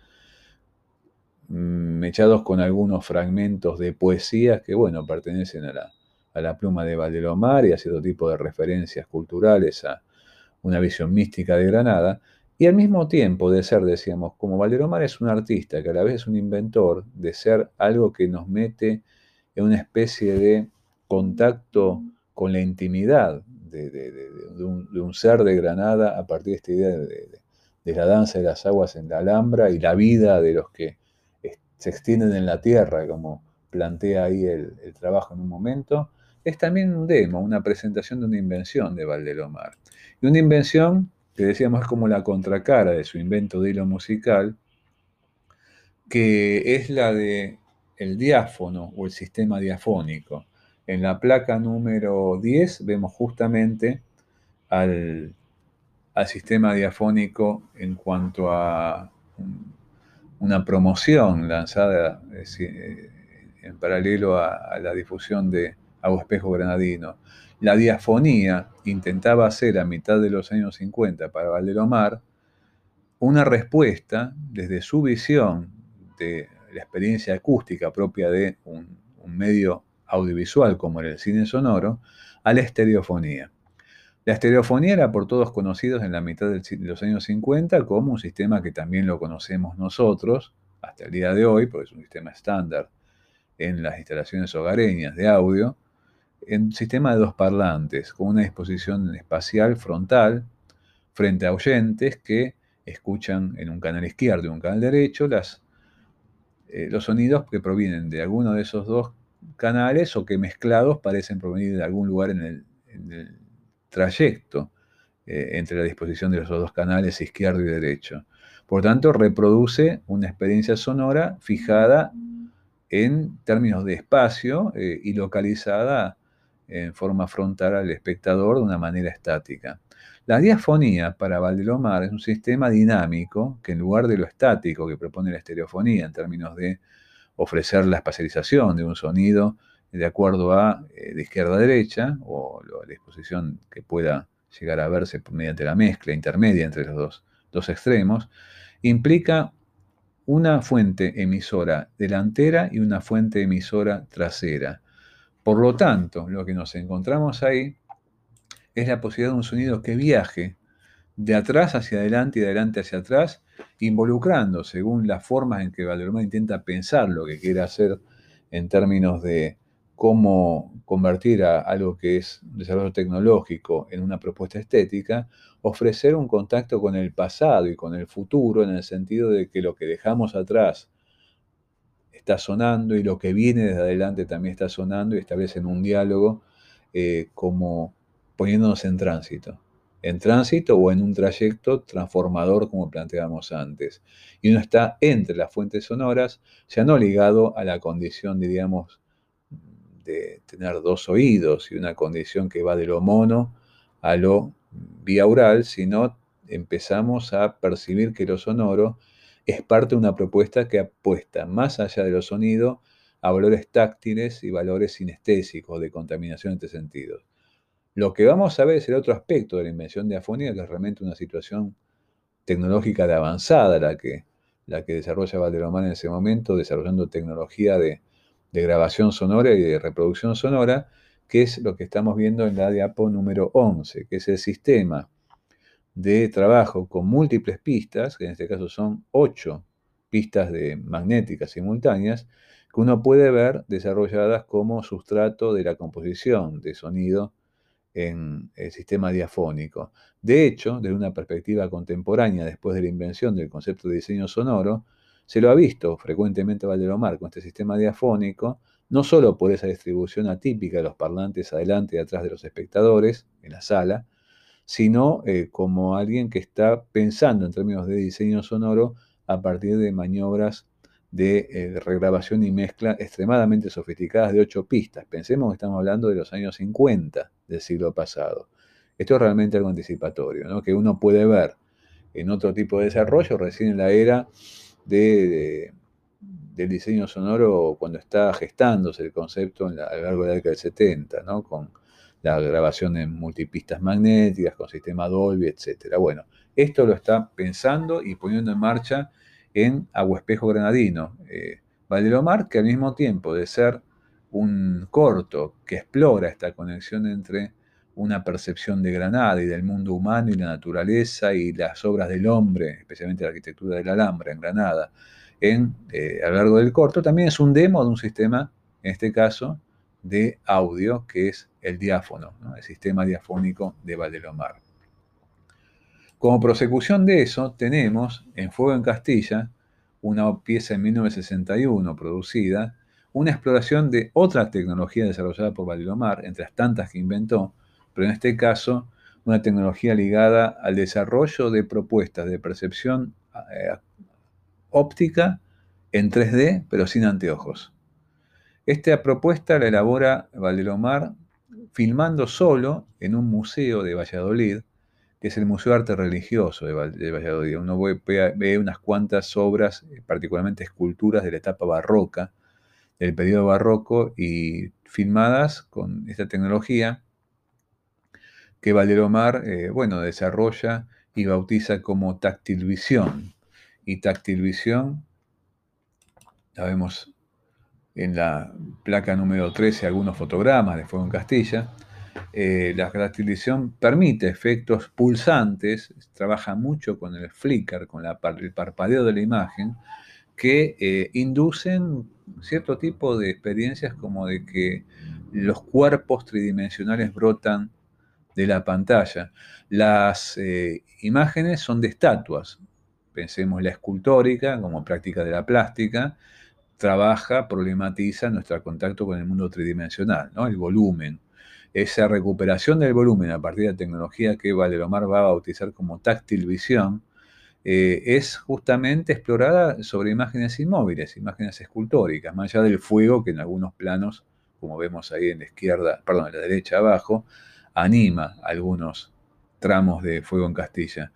mechados con algunos fragmentos de poesía que, bueno, pertenecen a la, a la pluma de Valdelomar y a cierto tipo de referencias culturales a una visión mística de Granada, y al mismo tiempo de ser, decíamos, como Valdelomar es un artista, que a la vez es un inventor, de ser algo que nos mete en una especie de contacto con la intimidad de, un, ser de Granada a partir de esta idea de, la danza de las aguas en la Alhambra y la vida de los que se extienden en la tierra, como plantea ahí el, el trabajo en un momento, es también un demo, una presentación de una invención de Valdelomar. Y una invención que decíamos es como la contracara de su invento de hilo musical, que es la de el diáfono o el sistema diafónico. En la placa número 10 vemos justamente al, sistema diafónico en cuanto a una promoción lanzada eh, en paralelo a, la difusión de Agua Espejo Granadino. La diafonía intentaba hacer a mitad de los años 50 para Valdelomar una respuesta desde su visión de la experiencia acústica propia de un, medio audiovisual como era el cine sonoro, a la estereofonía. La estereofonía era por todos conocidos en la mitad de los años 50 como un sistema que también lo conocemos nosotros hasta el día de hoy, porque es un sistema estándar en las instalaciones hogareñas de audio, en un sistema de dos parlantes, con una disposición espacial frontal frente a oyentes que escuchan en un canal izquierdo y un canal derecho eh, los sonidos que provienen de alguno de esos dos canales o que mezclados parecen provenir de algún lugar en el, trayecto eh, entre la disposición de los dos canales izquierdo y derecho. Por tanto, reproduce una experiencia sonora fijada en términos de espacio eh, y localizada en forma frontal al espectador de una manera estática. La diafonía para Valdelomar es un sistema dinámico que en lugar de lo estático que propone la estereofonía en términos de ofrecer la espacialización de un sonido de acuerdo a eh, de izquierda a derecha o la disposición que pueda llegar a verse mediante la mezcla intermedia entre los dos, dos extremos, implica una fuente emisora delantera y una fuente emisora trasera. Por lo tanto, lo que nos encontramos ahí es la posibilidad de un sonido que viaje de atrás hacia adelante y de adelante hacia atrás, involucrando, según las formas en que Valderoma intenta pensar lo que quiere hacer en términos de cómo convertir a algo que es desarrollo tecnológico en una propuesta estética, ofrecer un contacto con el pasado y con el futuro en el sentido de que lo que dejamos atrás está sonando y lo que viene desde adelante también está sonando y establecen un diálogo eh, como poniéndonos en tránsito. En tránsito o en un trayecto transformador, como planteábamos antes. Y uno está entre las fuentes sonoras, ya no ligado a la condición, diríamos, de tener dos oídos y una condición que va de lo mono a lo biaural, sino empezamos a percibir que lo sonoro es parte de una propuesta que apuesta más allá de lo sonido a valores táctiles y valores sinestésicos de contaminación entre sentidos. Lo que vamos a ver es el otro aspecto de la invención de afonía, que es realmente una situación tecnológica de avanzada la que, la que desarrolla Valderomar en ese momento, desarrollando tecnología de, grabación sonora y de reproducción sonora, que es lo que estamos viendo en la diapo número 11, que es el sistema de trabajo con múltiples pistas, que en este caso son ocho pistas de magnéticas simultáneas, que uno puede ver desarrolladas como sustrato de la composición de sonido en el sistema diafónico. De hecho, desde una perspectiva contemporánea, después de la invención del concepto de diseño sonoro, se lo ha visto frecuentemente Valderomar con este sistema diafónico, no solo por esa distribución atípica de los parlantes adelante y atrás de los espectadores en la sala, sino eh, como alguien que está pensando en términos de diseño sonoro a partir de maniobras de eh, regrabación y mezcla extremadamente sofisticadas de ocho pistas. Pensemos que estamos hablando de los años 50 del siglo pasado. Esto es realmente algo anticipatorio, ¿no? que uno puede ver en otro tipo de desarrollo, recién en la era de, del diseño sonoro cuando está gestándose el concepto a lo largo de la década del 70, ¿no? con la grabación en multipistas magnéticas, con sistema Dolby, etc. Bueno, esto lo está pensando y poniendo en marcha en Agua Espejo Granadino. Eh, Valdelomar, que al mismo tiempo de ser un corto que explora esta conexión entre una percepción de Granada y del mundo humano y la naturaleza y las obras del hombre, especialmente la arquitectura del Alhambra en Granada, en, eh, a lo largo del corto, también es un demo de un sistema, en este caso, de audio, que es el diáfono, el sistema diafónico de Valdelomar. Como prosecución de eso, tenemos en Fuego en Castilla, una pieza en 1961 producida, una exploración de otra tecnología desarrollada por Valdelomar, entre las tantas que inventó, pero en este caso una tecnología ligada al desarrollo de propuestas de percepción eh, óptica en 3D, pero sin anteojos. Esta propuesta la elabora Valdelomar filmando solo en un museo de Valladolid, que es el Museo de Arte Religioso de, Valladolid. Uno ve, unas cuantas obras, eh, particularmente esculturas de la etapa barroca, del periodo barroco, y filmadas con esta tecnología que Valdelomar, eh, bueno, desarrolla y bautiza como táctil visión. Y táctil visión, la vemos en la placa número 13 algunos fotogramas de Fuego en Castilla. Eh, la táctil-visión permite efectos pulsantes, trabaja mucho con el flicker, con el parpadeo de la imagen, que eh, inducen cierto tipo de experiencias como de que los cuerpos tridimensionales brotan de la pantalla. Las eh, imágenes son de estatuas. Pensemos la escultórica como práctica de la plástica. Trabaja, problematiza nuestro contacto con el mundo tridimensional, ¿no? el volumen. Esa recuperación del volumen a partir de la tecnología que Valeromar va a bautizar como táctil visión, eh, es justamente explorada sobre imágenes inmóviles, imágenes escultóricas, más allá del fuego que en algunos planos, como vemos ahí en la izquierda, perdón, en la derecha abajo, anima algunos tramos de Fuego en Castilla.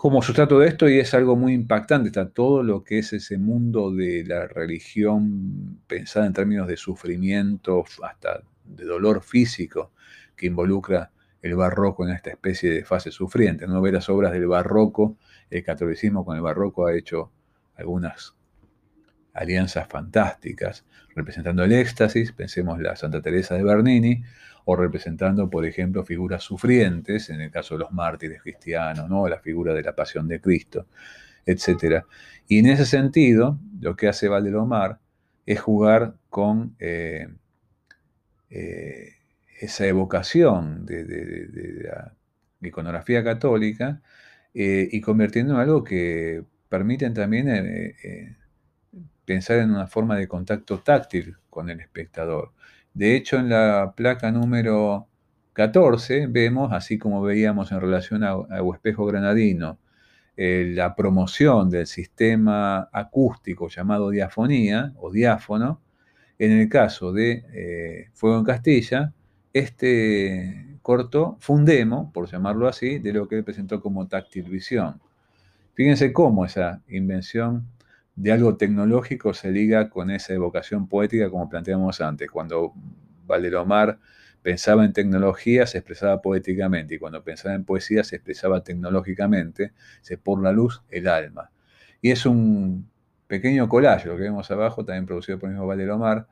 Como sustrato de esto, y es algo muy impactante, está todo lo que es ese mundo de la religión pensada en términos de sufrimiento, hasta de dolor físico, que involucra el barroco en esta especie de fase sufriente. No ver las obras del barroco, el catolicismo con el barroco ha hecho algunas alianzas fantásticas, representando el éxtasis, pensemos la Santa Teresa de Bernini, o representando, por ejemplo, figuras sufrientes, en el caso de los mártires cristianos, ¿no? la figura de la pasión de Cristo, etc. Y en ese sentido, lo que hace Valdelomar es jugar con eh, eh, esa evocación de, la iconografía católica eh, y convirtiendo en algo que permiten también pensar en una forma de contacto táctil con el espectador. De hecho, en la placa número 14 vemos, así como veíamos en relación a, Espejo Granadino, eh, la promoción del sistema acústico llamado diafonía o diáfono. En el caso de eh, Fuego en Castilla, este corto fue por llamarlo así, de lo que él presentó como táctil visión. Fíjense cómo esa invención de algo tecnológico se liga con esa evocación poética como planteamos antes. Cuando Valderomar pensaba en tecnología, se expresaba poéticamente, y cuando pensaba en poesía, se expresaba tecnológicamente, se por la luz el alma. Y es un pequeño collage, lo que vemos abajo, también producido por el mismo Valderomar,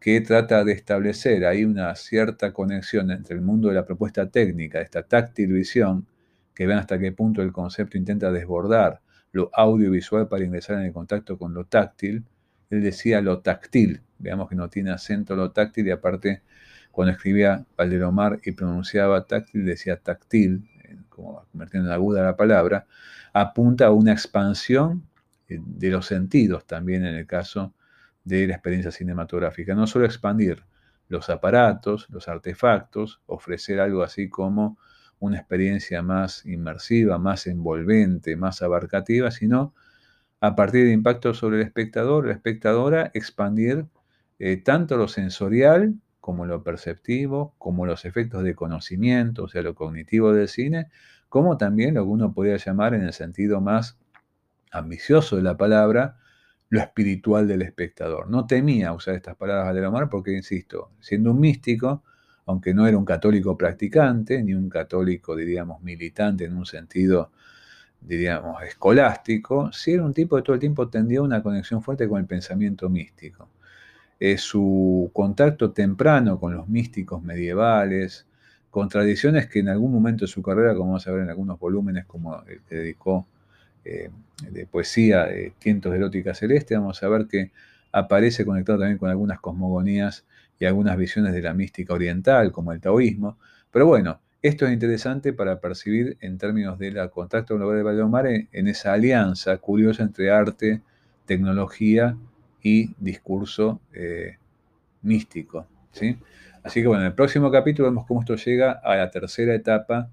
que trata de establecer ahí una cierta conexión entre el mundo de la propuesta técnica, de esta táctil visión, que ven hasta qué punto el concepto intenta desbordar lo audiovisual para ingresar en el contacto con lo táctil. Él decía lo táctil, veamos que no tiene acento lo táctil y aparte cuando escribía Valderomar y pronunciaba táctil decía táctil, como convirtiendo en aguda la palabra, apunta a una expansión eh, de los sentidos también en el caso de la experiencia cinematográfica. No solo expandir los aparatos, los artefactos, ofrecer algo así como una experiencia más inmersiva, más envolvente, más abarcativa, sino a partir de impacto sobre el espectador, la espectadora, expandir eh, tanto lo sensorial como lo perceptivo, como los efectos de conocimiento, o sea, lo cognitivo del cine, como también lo que uno podría llamar en el sentido más ambicioso de la palabra, lo espiritual del espectador. No temía usar estas palabras de Omar porque, insisto, siendo un místico, aunque no era un católico practicante, ni un católico, diríamos, militante en un sentido diríamos, escolástico, sí era un tipo que todo el tiempo tendía una conexión fuerte con el pensamiento místico. su contacto temprano con los místicos medievales, con tradiciones que en algún momento de su carrera, como vamos a ver en algunos volúmenes, como el que dedicó eh, de poesía, de Tientos erótica celeste, vamos a ver que aparece conectado también con algunas cosmogonías y algunas visiones de la mística oriental, como el taoísmo. Pero bueno, esto es interesante para percibir en términos del contacto global de Valdemar en, en esa alianza curiosa entre arte, tecnología y discurso eh, místico. ¿sí? Así que bueno, en el próximo capítulo vemos cómo esto llega a la tercera etapa,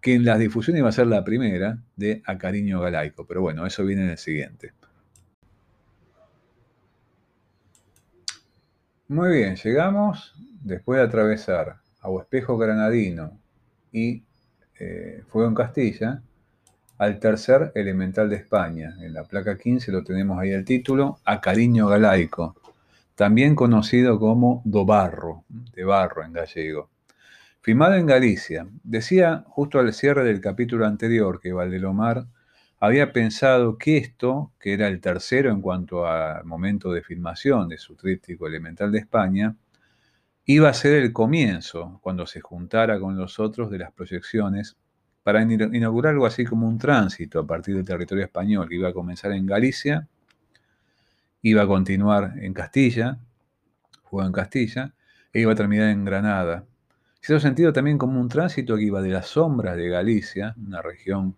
que en las difusiones iba a ser la primera, de Acariño Galaico. Pero bueno, eso viene en el siguiente. Muy bien, llegamos después de atravesar Espejo Granadino y eh, Fuego en Castilla, al tercer elemental de España. En la placa 15 lo tenemos ahí el título, A Cariño Galaico, también conocido como Do Barro, de barro en gallego. Filmado en Galicia. Decía justo al cierre del capítulo anterior que Valdelomar había pensado que esto, que era el tercero en cuanto al momento de filmación de su tríptico elemental de España, iba a ser el comienzo, cuando se juntara con los otros, de las proyecciones para inaugurar algo así como un tránsito a partir del territorio español, que iba a comenzar en Galicia, iba a continuar en Castilla, fue en Castilla, e iba a terminar en Granada. Se sentido también como un tránsito que iba de las sombras de Galicia, una región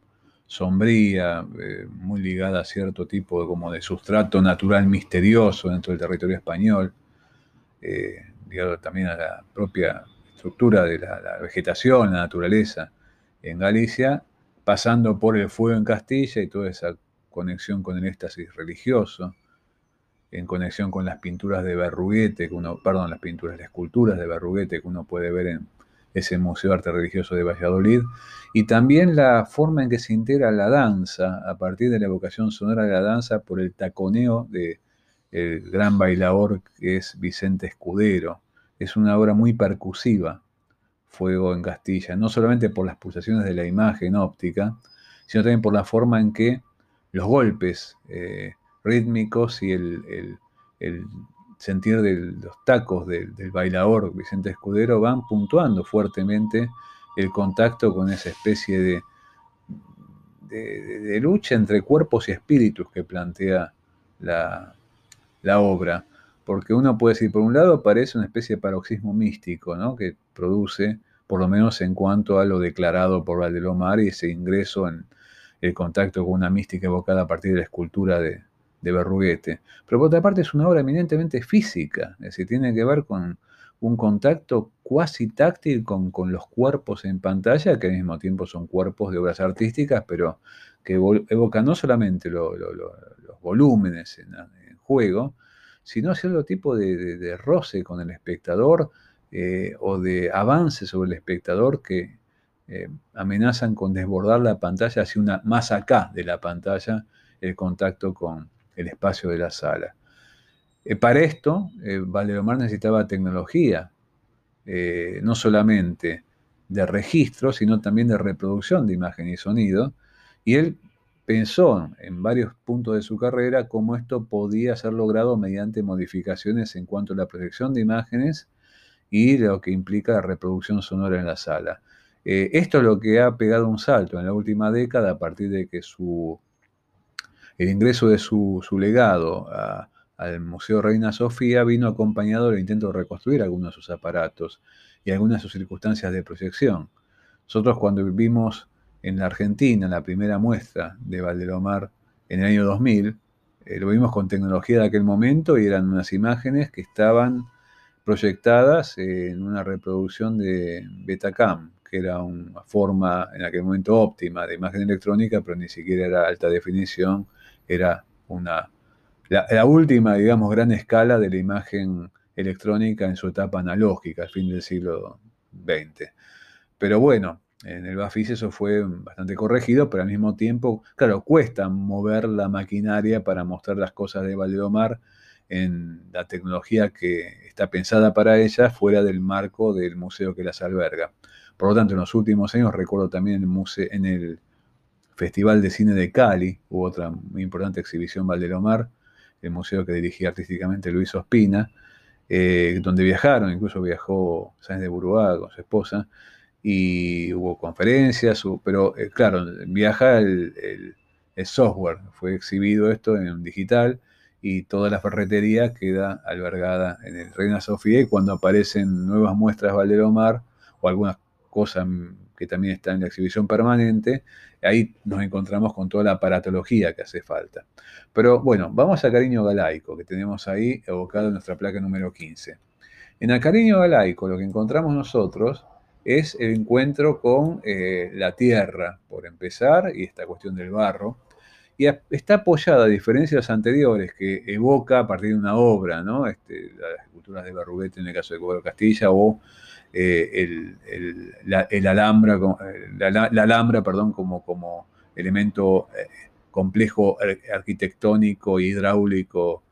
sombría, eh, muy ligada a cierto tipo de, como de sustrato natural misterioso dentro del territorio español, eh, ligado también a la propia estructura de la, vegetación, la naturaleza en Galicia, pasando por el fuego en Castilla y toda esa conexión con el éxtasis religioso, en conexión con las pinturas de Berruguete, que uno, perdón, las pinturas, las esculturas de Berruguete que uno puede ver en ese Museo de Arte Religioso de Valladolid, y también la forma en que se integra la danza a partir de la evocación sonora de la danza por el taconeo de el gran bailador que es Vicente Escudero. Es una obra muy percusiva, Fuego en Castilla, no solamente por las pulsaciones de la imagen óptica, sino también por la forma en que los golpes eh, rítmicos y el, sentir de los tacos del, bailador Vicente Escudero van puntuando fuertemente el contacto con esa especie de, de, lucha entre cuerpos y espíritus que plantea la, la obra, porque uno puede decir, por un lado parece una especie de paroxismo místico, ¿no? que produce, por lo menos en cuanto a lo declarado por Valdelomar y ese ingreso en el contacto con una mística evocada a partir de la escultura de, de Berruguete. Pero por otra parte es una obra eminentemente física, es decir, tiene que ver con un contacto cuasi táctil con, los cuerpos en pantalla, que al mismo tiempo son cuerpos de obras artísticas, pero que evocan no solamente los volúmenes en, juego, sino cierto tipo de, roce con el espectador eh, o de avance sobre el espectador que eh, amenazan con desbordar la pantalla hacia una más acá de la pantalla el contacto con el espacio de la sala. Eh, para esto, Valderomar necesitaba tecnología, no solamente de registro, sino también de reproducción de imagen y sonido, y él pensó en varios puntos de su carrera cómo esto podía ser logrado mediante modificaciones en cuanto a la proyección de imágenes y lo que implica la reproducción sonora en la sala. Eh, esto es lo que ha pegado un salto en la última década a partir de que su, el ingreso de su, legado al Museo Reina Sofía vino acompañado del intento de reconstruir algunos de sus aparatos y algunas de sus circunstancias de proyección. Nosotros cuando vivimos en la Argentina, la primera muestra de Valdelomar en el año 2000, eh, lo vimos con tecnología de aquel momento y eran unas imágenes que estaban proyectadas en una reproducción de Betacam, que era una forma en aquel momento óptima de imagen electrónica, pero ni siquiera era alta definición, era una, la, última, digamos, gran escala de la imagen electrónica en su etapa analógica, al fin del siglo XX. Pero bueno, en el Bafis eso fue bastante corregido, pero al mismo tiempo, claro, cuesta mover la maquinaria para mostrar las cosas de Valdeomar en la tecnología que está pensada para ella fuera del marco del museo que las alberga. Por lo tanto, en los últimos años recuerdo también el, museo, en el Festival de Cine de Cali, hubo otra muy importante exhibición Valdelomar, el museo que dirigía artísticamente Luis Ospina, eh, donde viajaron, incluso viajó Sáenz de Buruá con su esposa, y hubo conferencias, pero eh, claro, viaja el, software, fue exhibido esto en digital y toda la ferretería queda albergada en el Reina Sofía y cuando aparecen nuevas muestras Valdelomar o algunas cosas que también están en la exhibición permanente, ahí nos encontramos con toda la aparatología que hace falta. Pero bueno, vamos a Cariño Galaico, que tenemos ahí evocado en nuestra placa número 15. En el Cariño Galaico lo que encontramos nosotros es el encuentro con eh, la tierra, por empezar, y esta cuestión del barro. Y está apoyada, a diferencia de las anteriores, que evoca a partir de una obra, ¿no? Este, las esculturas de Barruguete en el caso de Cobro Castilla, o eh, el, alhambra, la, alhambra perdón, como, como elemento eh, complejo arquitectónico, hidráulico,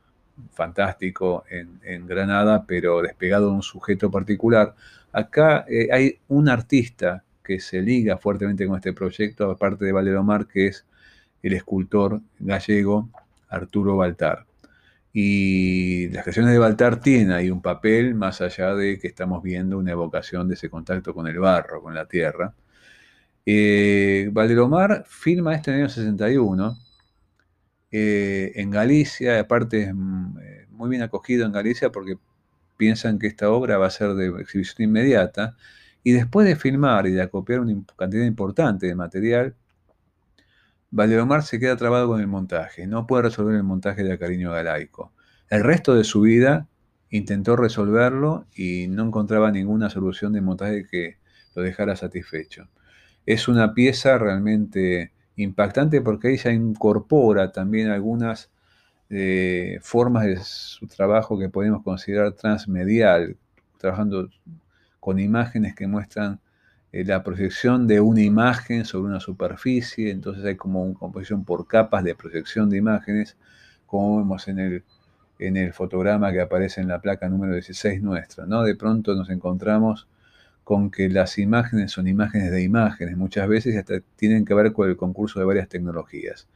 fantástico en, Granada, pero despegado de un sujeto particular. Acá eh, hay un artista que se liga fuertemente con este proyecto, aparte de Valeromar, que es el escultor gallego Arturo Baltar. Y las creaciones de Baltar tienen ahí un papel, más allá de que estamos viendo una evocación de ese contacto con el barro, con la tierra. Eh, filma este en el año 61 eh, en Galicia, aparte es mm, eh, muy bien acogido en Galicia porque piensan que esta obra va a ser de exhibición inmediata, y después de filmar y de acopiar una cantidad importante de material, Valderomar se queda trabado con el montaje, no puede resolver el montaje de Cariño Galaico. El resto de su vida intentó resolverlo y no encontraba ninguna solución de montaje que lo dejara satisfecho. Es una pieza realmente impactante porque ella incorpora también algunas eh, formas de su trabajo que podemos considerar transmedial, trabajando con imágenes que muestran la proyección de una imagen sobre una superficie, entonces hay como una composición por capas de proyección de imágenes, como vemos en el, en el fotograma que aparece en la placa número 16 nuestra, ¿no? De pronto nos encontramos con que las imágenes son imágenes de imágenes, muchas veces hasta tienen que ver con el concurso de varias tecnologías.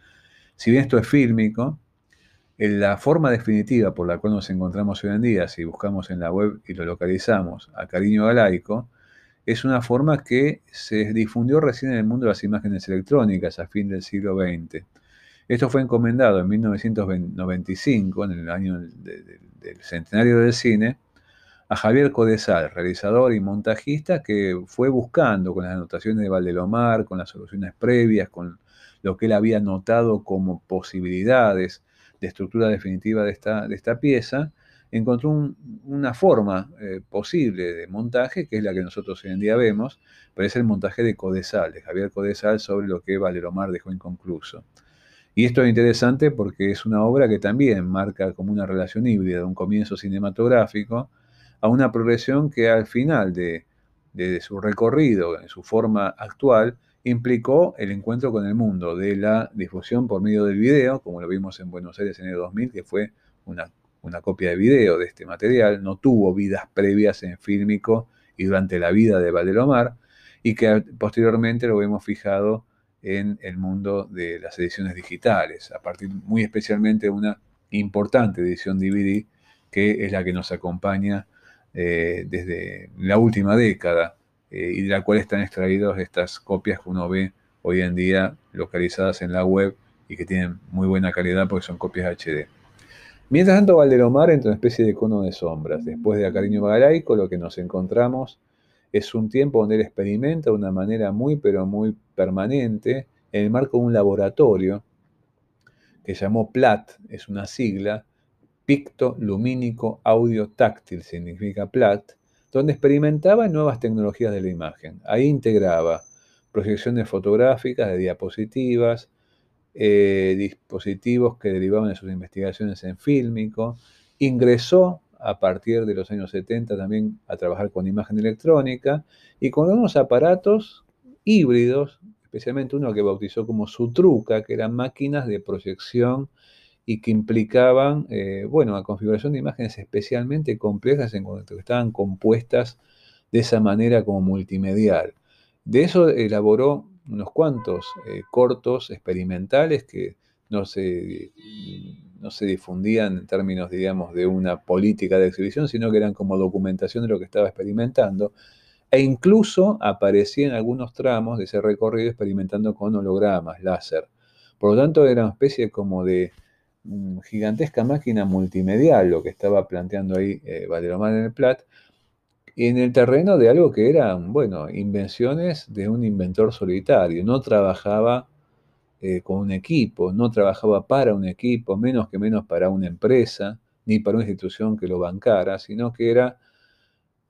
Si bien esto es fílmico, la forma definitiva por la cual nos encontramos hoy en día, si buscamos en la web y lo localizamos a Cariño Galaico, es una forma que se difundió recién en el mundo de las imágenes electrónicas a fin del siglo XX. Esto fue encomendado en 1995, en el año del centenario del cine, a Javier Codesal, realizador y montajista, que fue buscando con las anotaciones de Valdelomar, con las soluciones previas, con lo que él había notado como posibilidades de estructura definitiva de esta, de esta pieza, encontró una forma eh, posible de montaje, que es la que nosotros hoy en día vemos, pero es el montaje de Codesal, de Javier Codesal, sobre lo que Valdelomar dejó inconcluso. Y esto es interesante porque es una obra que también marca como una relación híbrida de un comienzo cinematográfico, a una progresión que al final de, su recorrido, en su forma actual, implicó el encuentro con el mundo, de la difusión por medio del video, como lo vimos en Buenos Aires en el 2000, que fue una, copia de video de este material, no tuvo vidas previas en fílmico y durante la vida de Valdelomar, y que posteriormente lo vemos fijado en el mundo de las ediciones digitales, a partir muy especialmente de una importante edición DVD, que es la que nos acompaña eh, desde la última década eh, y de la cual están extraídas estas copias que uno ve hoy en día localizadas en la web y que tienen muy buena calidad porque son copias HD. Mientras tanto, Valdelomar entra en una especie de cono de sombras. Después de Acariño Magalaico, lo que nos encontramos es un tiempo donde él experimenta de una manera muy, pero muy permanente en el marco de un laboratorio que llamó PLAT, es una sigla, Picto Lumínico Audio Táctil, significa PLAT, donde experimentaba nuevas tecnologías de la imagen. Ahí integraba proyecciones fotográficas de diapositivas, eh, dispositivos que derivaban de sus investigaciones en fílmico, ingresó a partir de los años 70 también a trabajar con imagen electrónica y con unos aparatos híbridos, especialmente uno que bautizó como Sutruca, que eran máquinas de proyección y que implicaban, eh, bueno, la configuración de imágenes especialmente complejas en cuanto estaban compuestas de esa manera como multimedial. De eso elaboró unos cuantos eh, cortos experimentales que no se, no se difundían en términos, digamos, de una política de exhibición, sino que eran como documentación de lo que estaba experimentando. E incluso aparecía en algunos tramos de ese recorrido experimentando con hologramas, láser. Por lo tanto, era una especie como de mm, gigantesca máquina multimedial lo que estaba planteando ahí eh, en el Plat, en el terreno de algo que eran, bueno, invenciones de un inventor solitario. No trabajaba eh, con un equipo, no trabajaba para un equipo, menos que menos para una empresa, ni para una institución que lo bancara, sino que era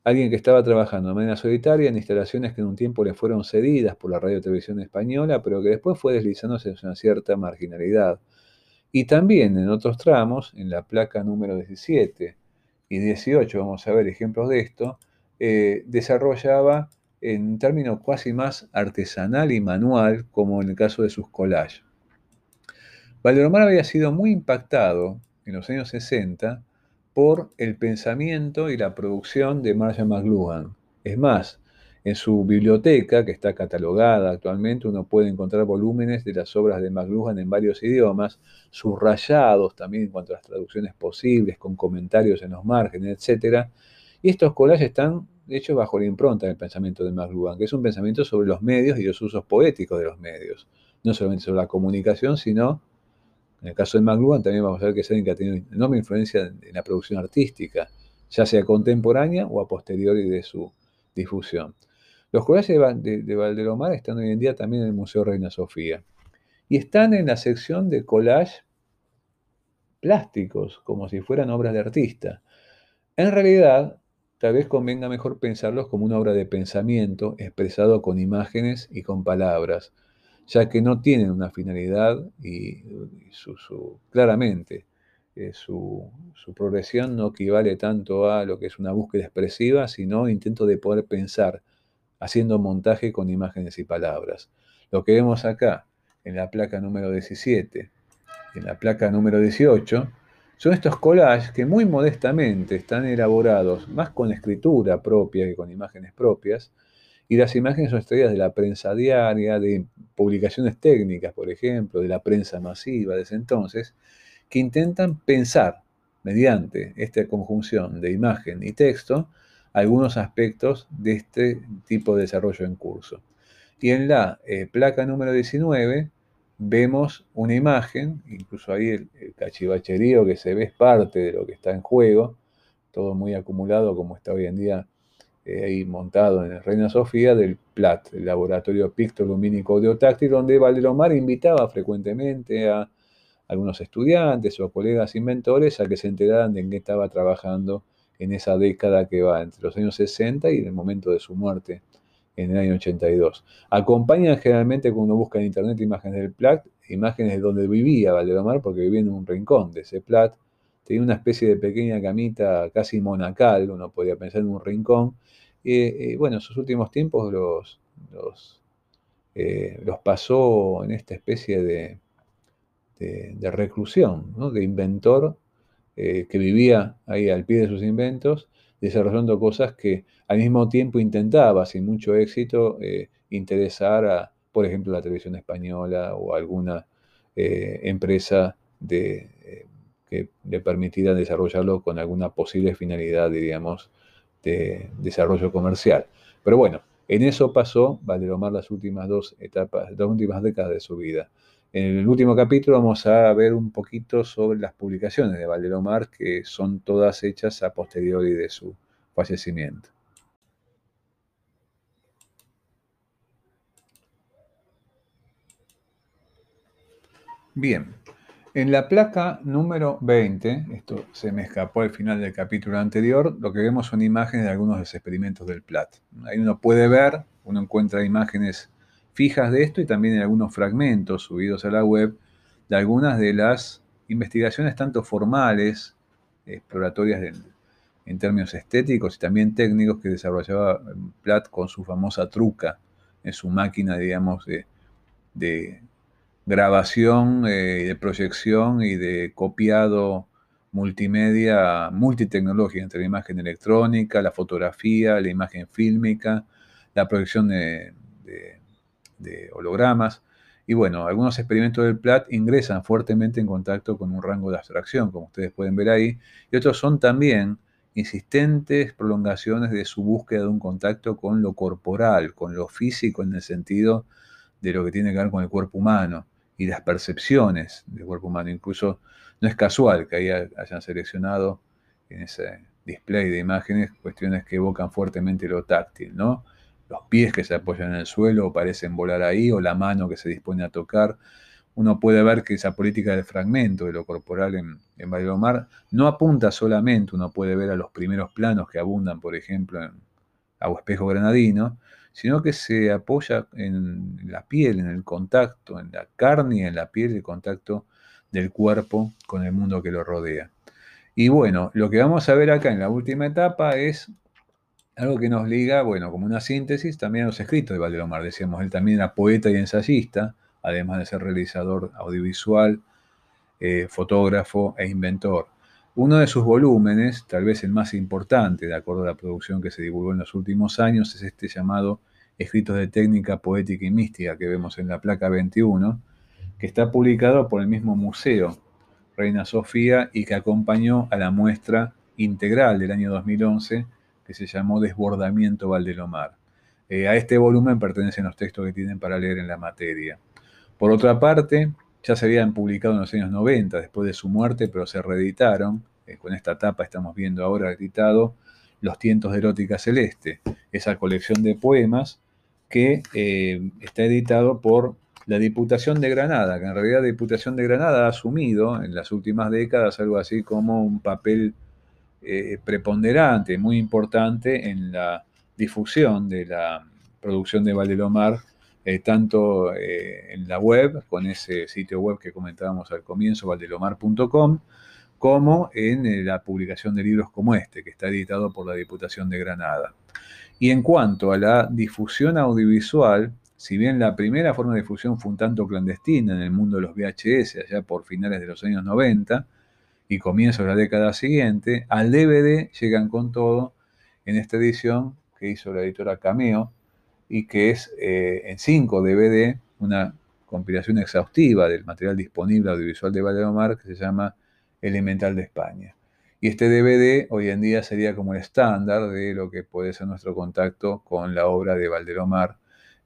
alguien que estaba trabajando de manera solitaria en instalaciones que en un tiempo le fueron cedidas por la radio televisión española, pero que después fue deslizándose en una cierta marginalidad. Y también en otros tramos, en la placa número 17 y 18, vamos a ver ejemplos de esto, eh, desarrollaba en un término casi más artesanal y manual, como en el caso de sus collages. Valderomar había sido muy impactado en los años 60 por el pensamiento y la producción de Marshall McLuhan. Es más, en su biblioteca, que está catalogada actualmente, uno puede encontrar volúmenes de las obras de McLuhan en varios idiomas, subrayados también en cuanto a las traducciones posibles, con comentarios en los márgenes, etc. Y estos collages están de hecho, bajo la impronta del pensamiento de McLuhan, que es un pensamiento sobre los medios y los usos poéticos de los medios. No solamente sobre la comunicación, sino, en el caso de McLuhan, también vamos a ver que que ha tenido enorme influencia en la producción artística, ya sea contemporánea o a posteriori de su difusión. Los collages de, de, Valdelomar están hoy en día también en el Museo Reina Sofía. Y están en la sección de collage plásticos, como si fueran obras de artista. En realidad, Tal vez convenga mejor pensarlos como una obra de pensamiento expresado con imágenes y con palabras, ya que no tienen una finalidad y, su, claramente eh, su, su, progresión no equivale tanto a lo que es una búsqueda expresiva, sino intento de poder pensar haciendo montaje con imágenes y palabras. Lo que vemos acá en la placa número 17, en la placa número 18, son estos collages que muy modestamente están elaborados más con escritura propia que con imágenes propias, y las imágenes son extraídas de la prensa diaria, de publicaciones técnicas, por ejemplo, de la prensa masiva de ese entonces, que intentan pensar mediante esta conjunción de imagen y texto algunos aspectos de este tipo de desarrollo en curso. Y en la eh, placa número 19 vemos una imagen, incluso ahí el, cachivacherío que se ve es parte de lo que está en juego, todo muy acumulado como está hoy en día eh, ahí montado en el Reina Sofía del PLAT, el Laboratorio Pictolumínico Audiotáctil, donde Valdelomar invitaba frecuentemente a algunos estudiantes o colegas inventores a que se enteraran de en qué estaba trabajando en esa década que va entre los años 60 y el momento de su muerte en el año 82. Acompañan generalmente cuando uno busca en internet imágenes del Plat, imágenes de donde vivía Valdelomar, porque vivía en un rincón de ese Plat. Tenía una especie de pequeña camita casi monacal, uno podía pensar en un rincón. Y, bueno, en sus últimos tiempos los, los, eh, los pasó en esta especie de, de, reclusión, de inventor eh, que vivía ahí al pie de sus inventos desarrollando cosas que al mismo tiempo intentaba, sin mucho éxito, eh, interesar a, por ejemplo, la televisión española o alguna eh, empresa de, eh, que le permitiera desarrollarlo con alguna posible finalidad, diríamos, de desarrollo comercial. Pero bueno, en eso pasó Valderomar las últimas dos etapas, las últimas décadas de su vida. En el último capítulo vamos a ver un poquito sobre las publicaciones de Valdelomar, que son todas hechas a posteriori de su fallecimiento. Bien, en la placa número 20, esto se me escapó al final del capítulo anterior, lo que vemos son imágenes de algunos de los experimentos del PLAT. Ahí uno puede ver, uno encuentra imágenes fijas de esto y también en algunos fragmentos subidos a la web de algunas de las investigaciones tanto formales, exploratorias en términos estéticos y también técnicos que desarrollaba Platt con su famosa truca en su máquina, digamos, de, grabación, eh, de proyección y de copiado multimedia, multitecnológica entre la imagen electrónica, la fotografía, la imagen fílmica, la proyección de de hologramas. Y bueno, algunos experimentos del PLAT ingresan fuertemente en contacto con un rango de abstracción, como ustedes pueden ver ahí, y otros son también insistentes prolongaciones de su búsqueda de un contacto con lo corporal, con lo físico en el sentido de lo que tiene que ver con el cuerpo humano y las percepciones del cuerpo humano. Incluso no es casual que ahí hayan seleccionado en ese display de imágenes cuestiones que evocan fuertemente lo táctil, ¿no? Los pies que se apoyan en el suelo o parecen volar ahí, o la mano que se dispone a tocar. Uno puede ver que esa política del fragmento de lo corporal en, en Mar no apunta solamente, uno puede ver a los primeros planos que abundan, por ejemplo, en Agua Espejo Granadino, sino que se apoya en la piel, en el contacto, en la carne y en la piel, el contacto del cuerpo con el mundo que lo rodea. Y bueno, lo que vamos a ver acá en la última etapa es algo que nos liga, bueno, como una síntesis también a los escritos de Valdelomar. Decíamos, él también era poeta y ensayista, además de ser realizador audiovisual, eh, fotógrafo e inventor. Uno de sus volúmenes, tal vez el más importante, de acuerdo a la producción que se divulgó en los últimos años, es este llamado Escritos de Técnica Poética y Mística que vemos en la placa 21, que está publicado por el mismo museo Reina Sofía y que acompañó a la muestra integral del año 2011 que se llamó Desbordamiento Valdelomar. Eh, a este volumen pertenecen los textos que tienen para leer en la materia. Por otra parte, ya se habían publicado en los años 90, después de su muerte, pero se reeditaron. Eh, con esta tapa estamos viendo ahora editado Los tientos de erótica celeste, esa colección de poemas que eh, está editado por la Diputación de Granada, que en realidad la Diputación de Granada ha asumido en las últimas décadas algo así como un papel eh, preponderante, muy importante en la difusión de la producción de Valdelomar, eh, tanto eh, en la web, con ese sitio web que comentábamos al comienzo, valdelomar.com, como en la publicación de libros como este, que está editado por la Diputación de Granada. Y en cuanto a la difusión audiovisual, si bien la primera forma de difusión fue un tanto clandestina en el mundo de los VHS, allá por finales de los años 90 y comienzos de la década siguiente, al DVD llegan con todo en esta edición que hizo la editora Cameo y que es eh, en 5 DVD una compilación exhaustiva del material disponible audiovisual de Valdemar que se llama Elemental de España. Y este DVD hoy en día sería como el estándar de lo que puede ser nuestro contacto con la obra de Valdelomar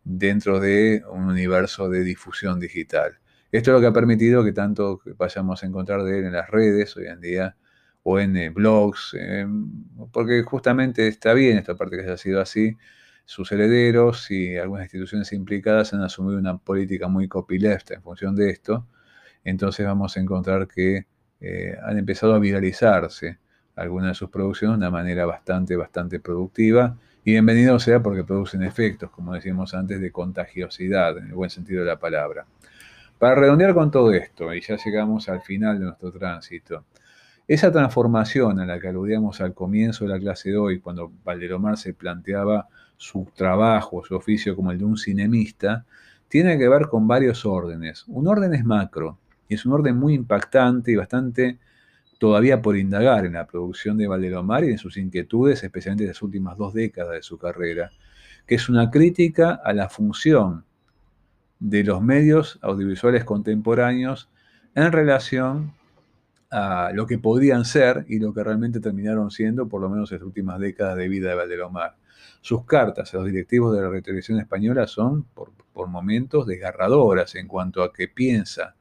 dentro de un universo de difusión digital. Esto es lo que ha permitido que tanto vayamos a encontrar de él en las redes hoy en día o en eh, blogs, porque justamente está bien esta parte que haya sido así. Sus herederos y algunas instituciones implicadas han asumido una política muy copyleft en función de esto. Entonces vamos a encontrar que eh, han empezado a viralizarse algunas de sus producciones de una manera bastante, bastante productiva y bienvenido sea porque producen efectos, como decíamos antes, de contagiosidad, en el buen sentido de la palabra. Para redondear con todo esto, y ya llegamos al final de nuestro tránsito, esa transformación a la que aludíamos al comienzo de la clase de hoy, cuando Valderomar se planteaba su trabajo, su oficio como el de un cinemista, tiene que ver con varios órdenes. Un orden es macro, y es un orden muy impactante y bastante todavía por indagar en la producción de Valdelomar y en sus inquietudes, especialmente en las últimas dos décadas de su carrera, que es una crítica a la función de los medios audiovisuales contemporáneos en relación a lo que podrían ser y lo que realmente terminaron siendo, por lo menos en las últimas décadas de vida de Valdelomar. Sus cartas a los directivos de la televisión española son, por, por momentos, desgarradoras en cuanto a qué piensa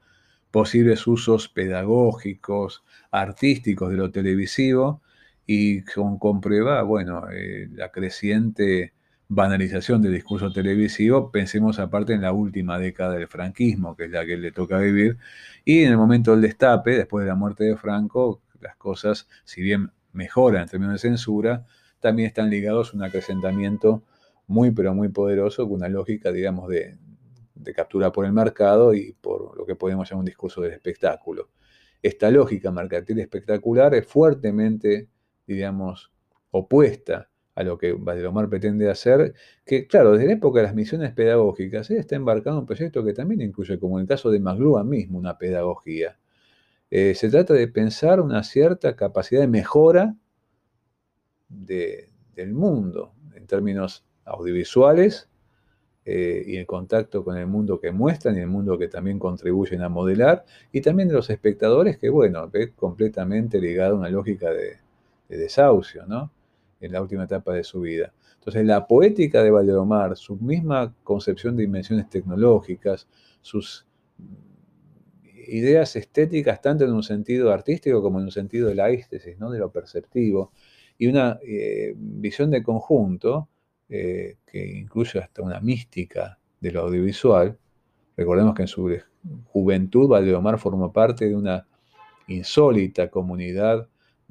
posibles usos pedagógicos, artísticos de lo televisivo y con, comprueba, bueno, eh, la creciente banalización del discurso televisivo, pensemos aparte en la última década del franquismo, que es la que le toca vivir, y en el momento del destape, después de la muerte de Franco, las cosas, si bien mejoran en términos de censura, también están ligados a un acrecentamiento muy, pero muy poderoso, con una lógica, digamos, de, de captura por el mercado y por lo que podemos llamar un discurso del espectáculo. Esta lógica mercantil espectacular es fuertemente, digamos, opuesta a lo que Valdelomar pretende hacer, que claro, desde la época de las misiones pedagógicas, él está embarcado en un proyecto que también incluye, como en el caso de McLuhan mismo, una pedagogía. Eh, se trata de pensar una cierta capacidad de mejora del mundo en términos audiovisuales eh, y el contacto con el mundo que muestran y el mundo que también contribuyen a modelar, y también de los espectadores que, bueno, ve completamente ligado a una lógica de, desahucio, ¿no? En la última etapa de su vida. Entonces, la poética de Valderomar, su misma concepción de dimensiones tecnológicas, sus ideas estéticas, tanto en un sentido artístico como en un sentido de la éstesis, ¿no? de lo perceptivo, y una eh, visión de conjunto eh, que incluye hasta una mística de lo audiovisual. Recordemos que en su juventud Valdemar formó parte de una insólita comunidad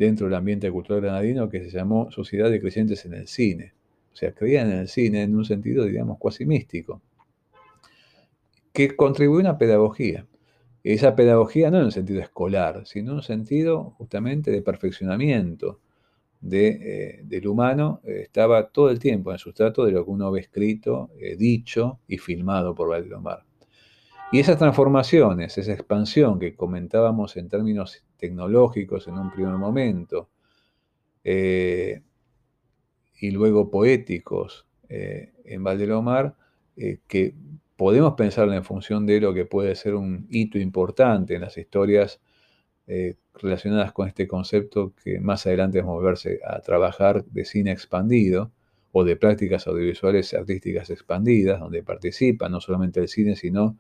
dentro del ambiente cultural granadino que se llamó Sociedad de Creyentes en el Cine. O sea, creían en el cine en un sentido, digamos, cuasi místico, que contribuyó a una pedagogía. Esa pedagogía no en un sentido escolar, sino en un sentido justamente de perfeccionamiento, de, eh, del humano estaba todo el tiempo en sustrato de lo que uno ve escrito, eh, dicho y filmado por Valdemar. Y esas transformaciones, esa expansión que comentábamos en términos tecnológicos en un primer momento, y luego poéticos en Valdelomar, que podemos pensarla en función de lo que puede ser un hito importante en las historias eh, relacionadas con este concepto que más adelante vamos a a trabajar de cine expandido o de prácticas audiovisuales artísticas expandidas, donde participa no solamente el cine, sino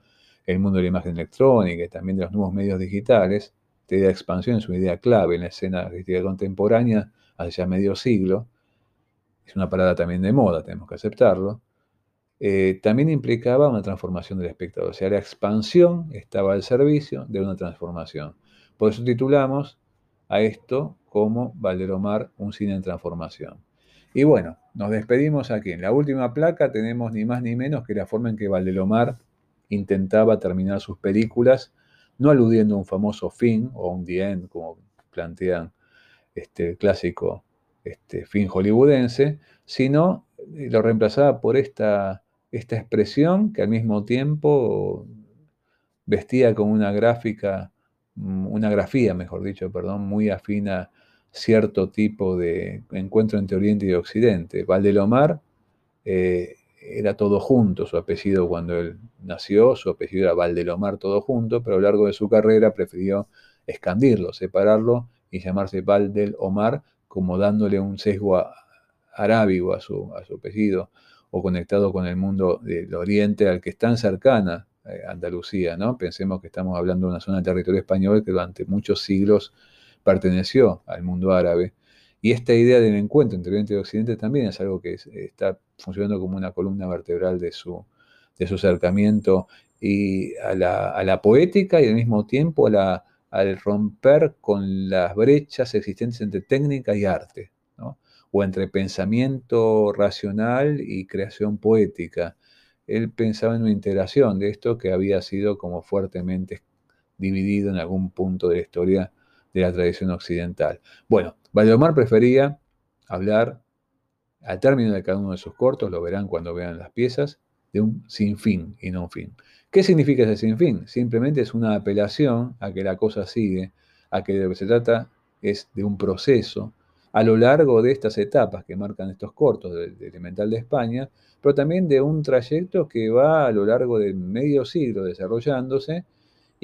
el mundo de la imagen electrónica y también de los nuevos medios digitales. Esta idea de expansión es una idea clave en la escena artística contemporánea hace ya medio siglo. Es una parada también de moda, tenemos que aceptarlo. Eh, también implicaba una transformación del espectador. O sea, la expansión estaba al servicio de una transformación. Por eso titulamos a esto como Valderomar, un cine en transformación. Y bueno, nos despedimos aquí. En la última placa tenemos ni más ni menos que la forma en que Valdelomar intentaba terminar sus películas, no aludiendo a un famoso fin o un the end, como plantean este, clásico este, fin hollywoodense, sino eh, lo reemplazaba por esta, esta expresión que al mismo tiempo vestía como una gráfica Mm, una grafía, mejor dicho, perdón, muy afina cierto tipo de encuentro entre Oriente y Occidente. Valdelomar eh, era todo junto, su apellido cuando él nació, su apellido era Valdelomar todo junto, pero a lo largo de su carrera prefirió escandirlo, separarlo y llamarse Valdelomar como dándole un sesgo arábigo a su, a su apellido o conectado con el mundo del Oriente al que es tan cercana eh, Andalucía, ¿no? Pensemos que estamos hablando de una zona de territorio español que durante muchos siglos perteneció al mundo árabe. Y esta idea del encuentro entre Oriente y Occidente también es algo que está funcionando como una columna vertebral de su, de su acercamiento y a la, poética y al mismo tiempo a al romper con las brechas existentes entre técnica y arte, o entre pensamiento racional y creación poética él pensaba en una integración de esto que había sido como fuertemente dividido en algún punto de la historia de la tradición occidental. Bueno, Valdemar prefería hablar al término de cada uno de sus cortos, lo verán cuando vean las piezas, de un sinfín y no un fin. ¿Qué significa ese sinfín? Simplemente es una apelación a que la cosa sigue, a que de lo que se trata es de un proceso a lo largo de estas etapas que marcan estos cortos del Elemental de España, pero también de un trayecto que va a lo largo de medio siglo desarrollándose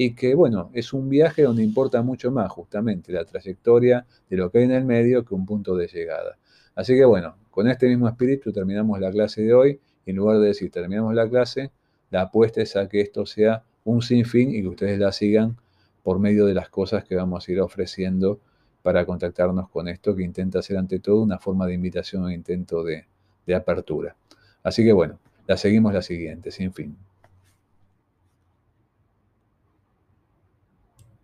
y que, bueno, es un viaje donde importa mucho más justamente la trayectoria de lo que hay en el medio que un punto de llegada. Así que, bueno, con este mismo espíritu terminamos la clase de hoy en lugar de decir terminamos la clase, la apuesta es a que esto sea un sinfín y que ustedes la sigan por medio de las cosas que vamos a ir ofreciendo para contactarnos con esto que intenta ser ante todo una forma de invitación o intento de apertura. Así que bueno, la seguimos la siguiente, sin fin.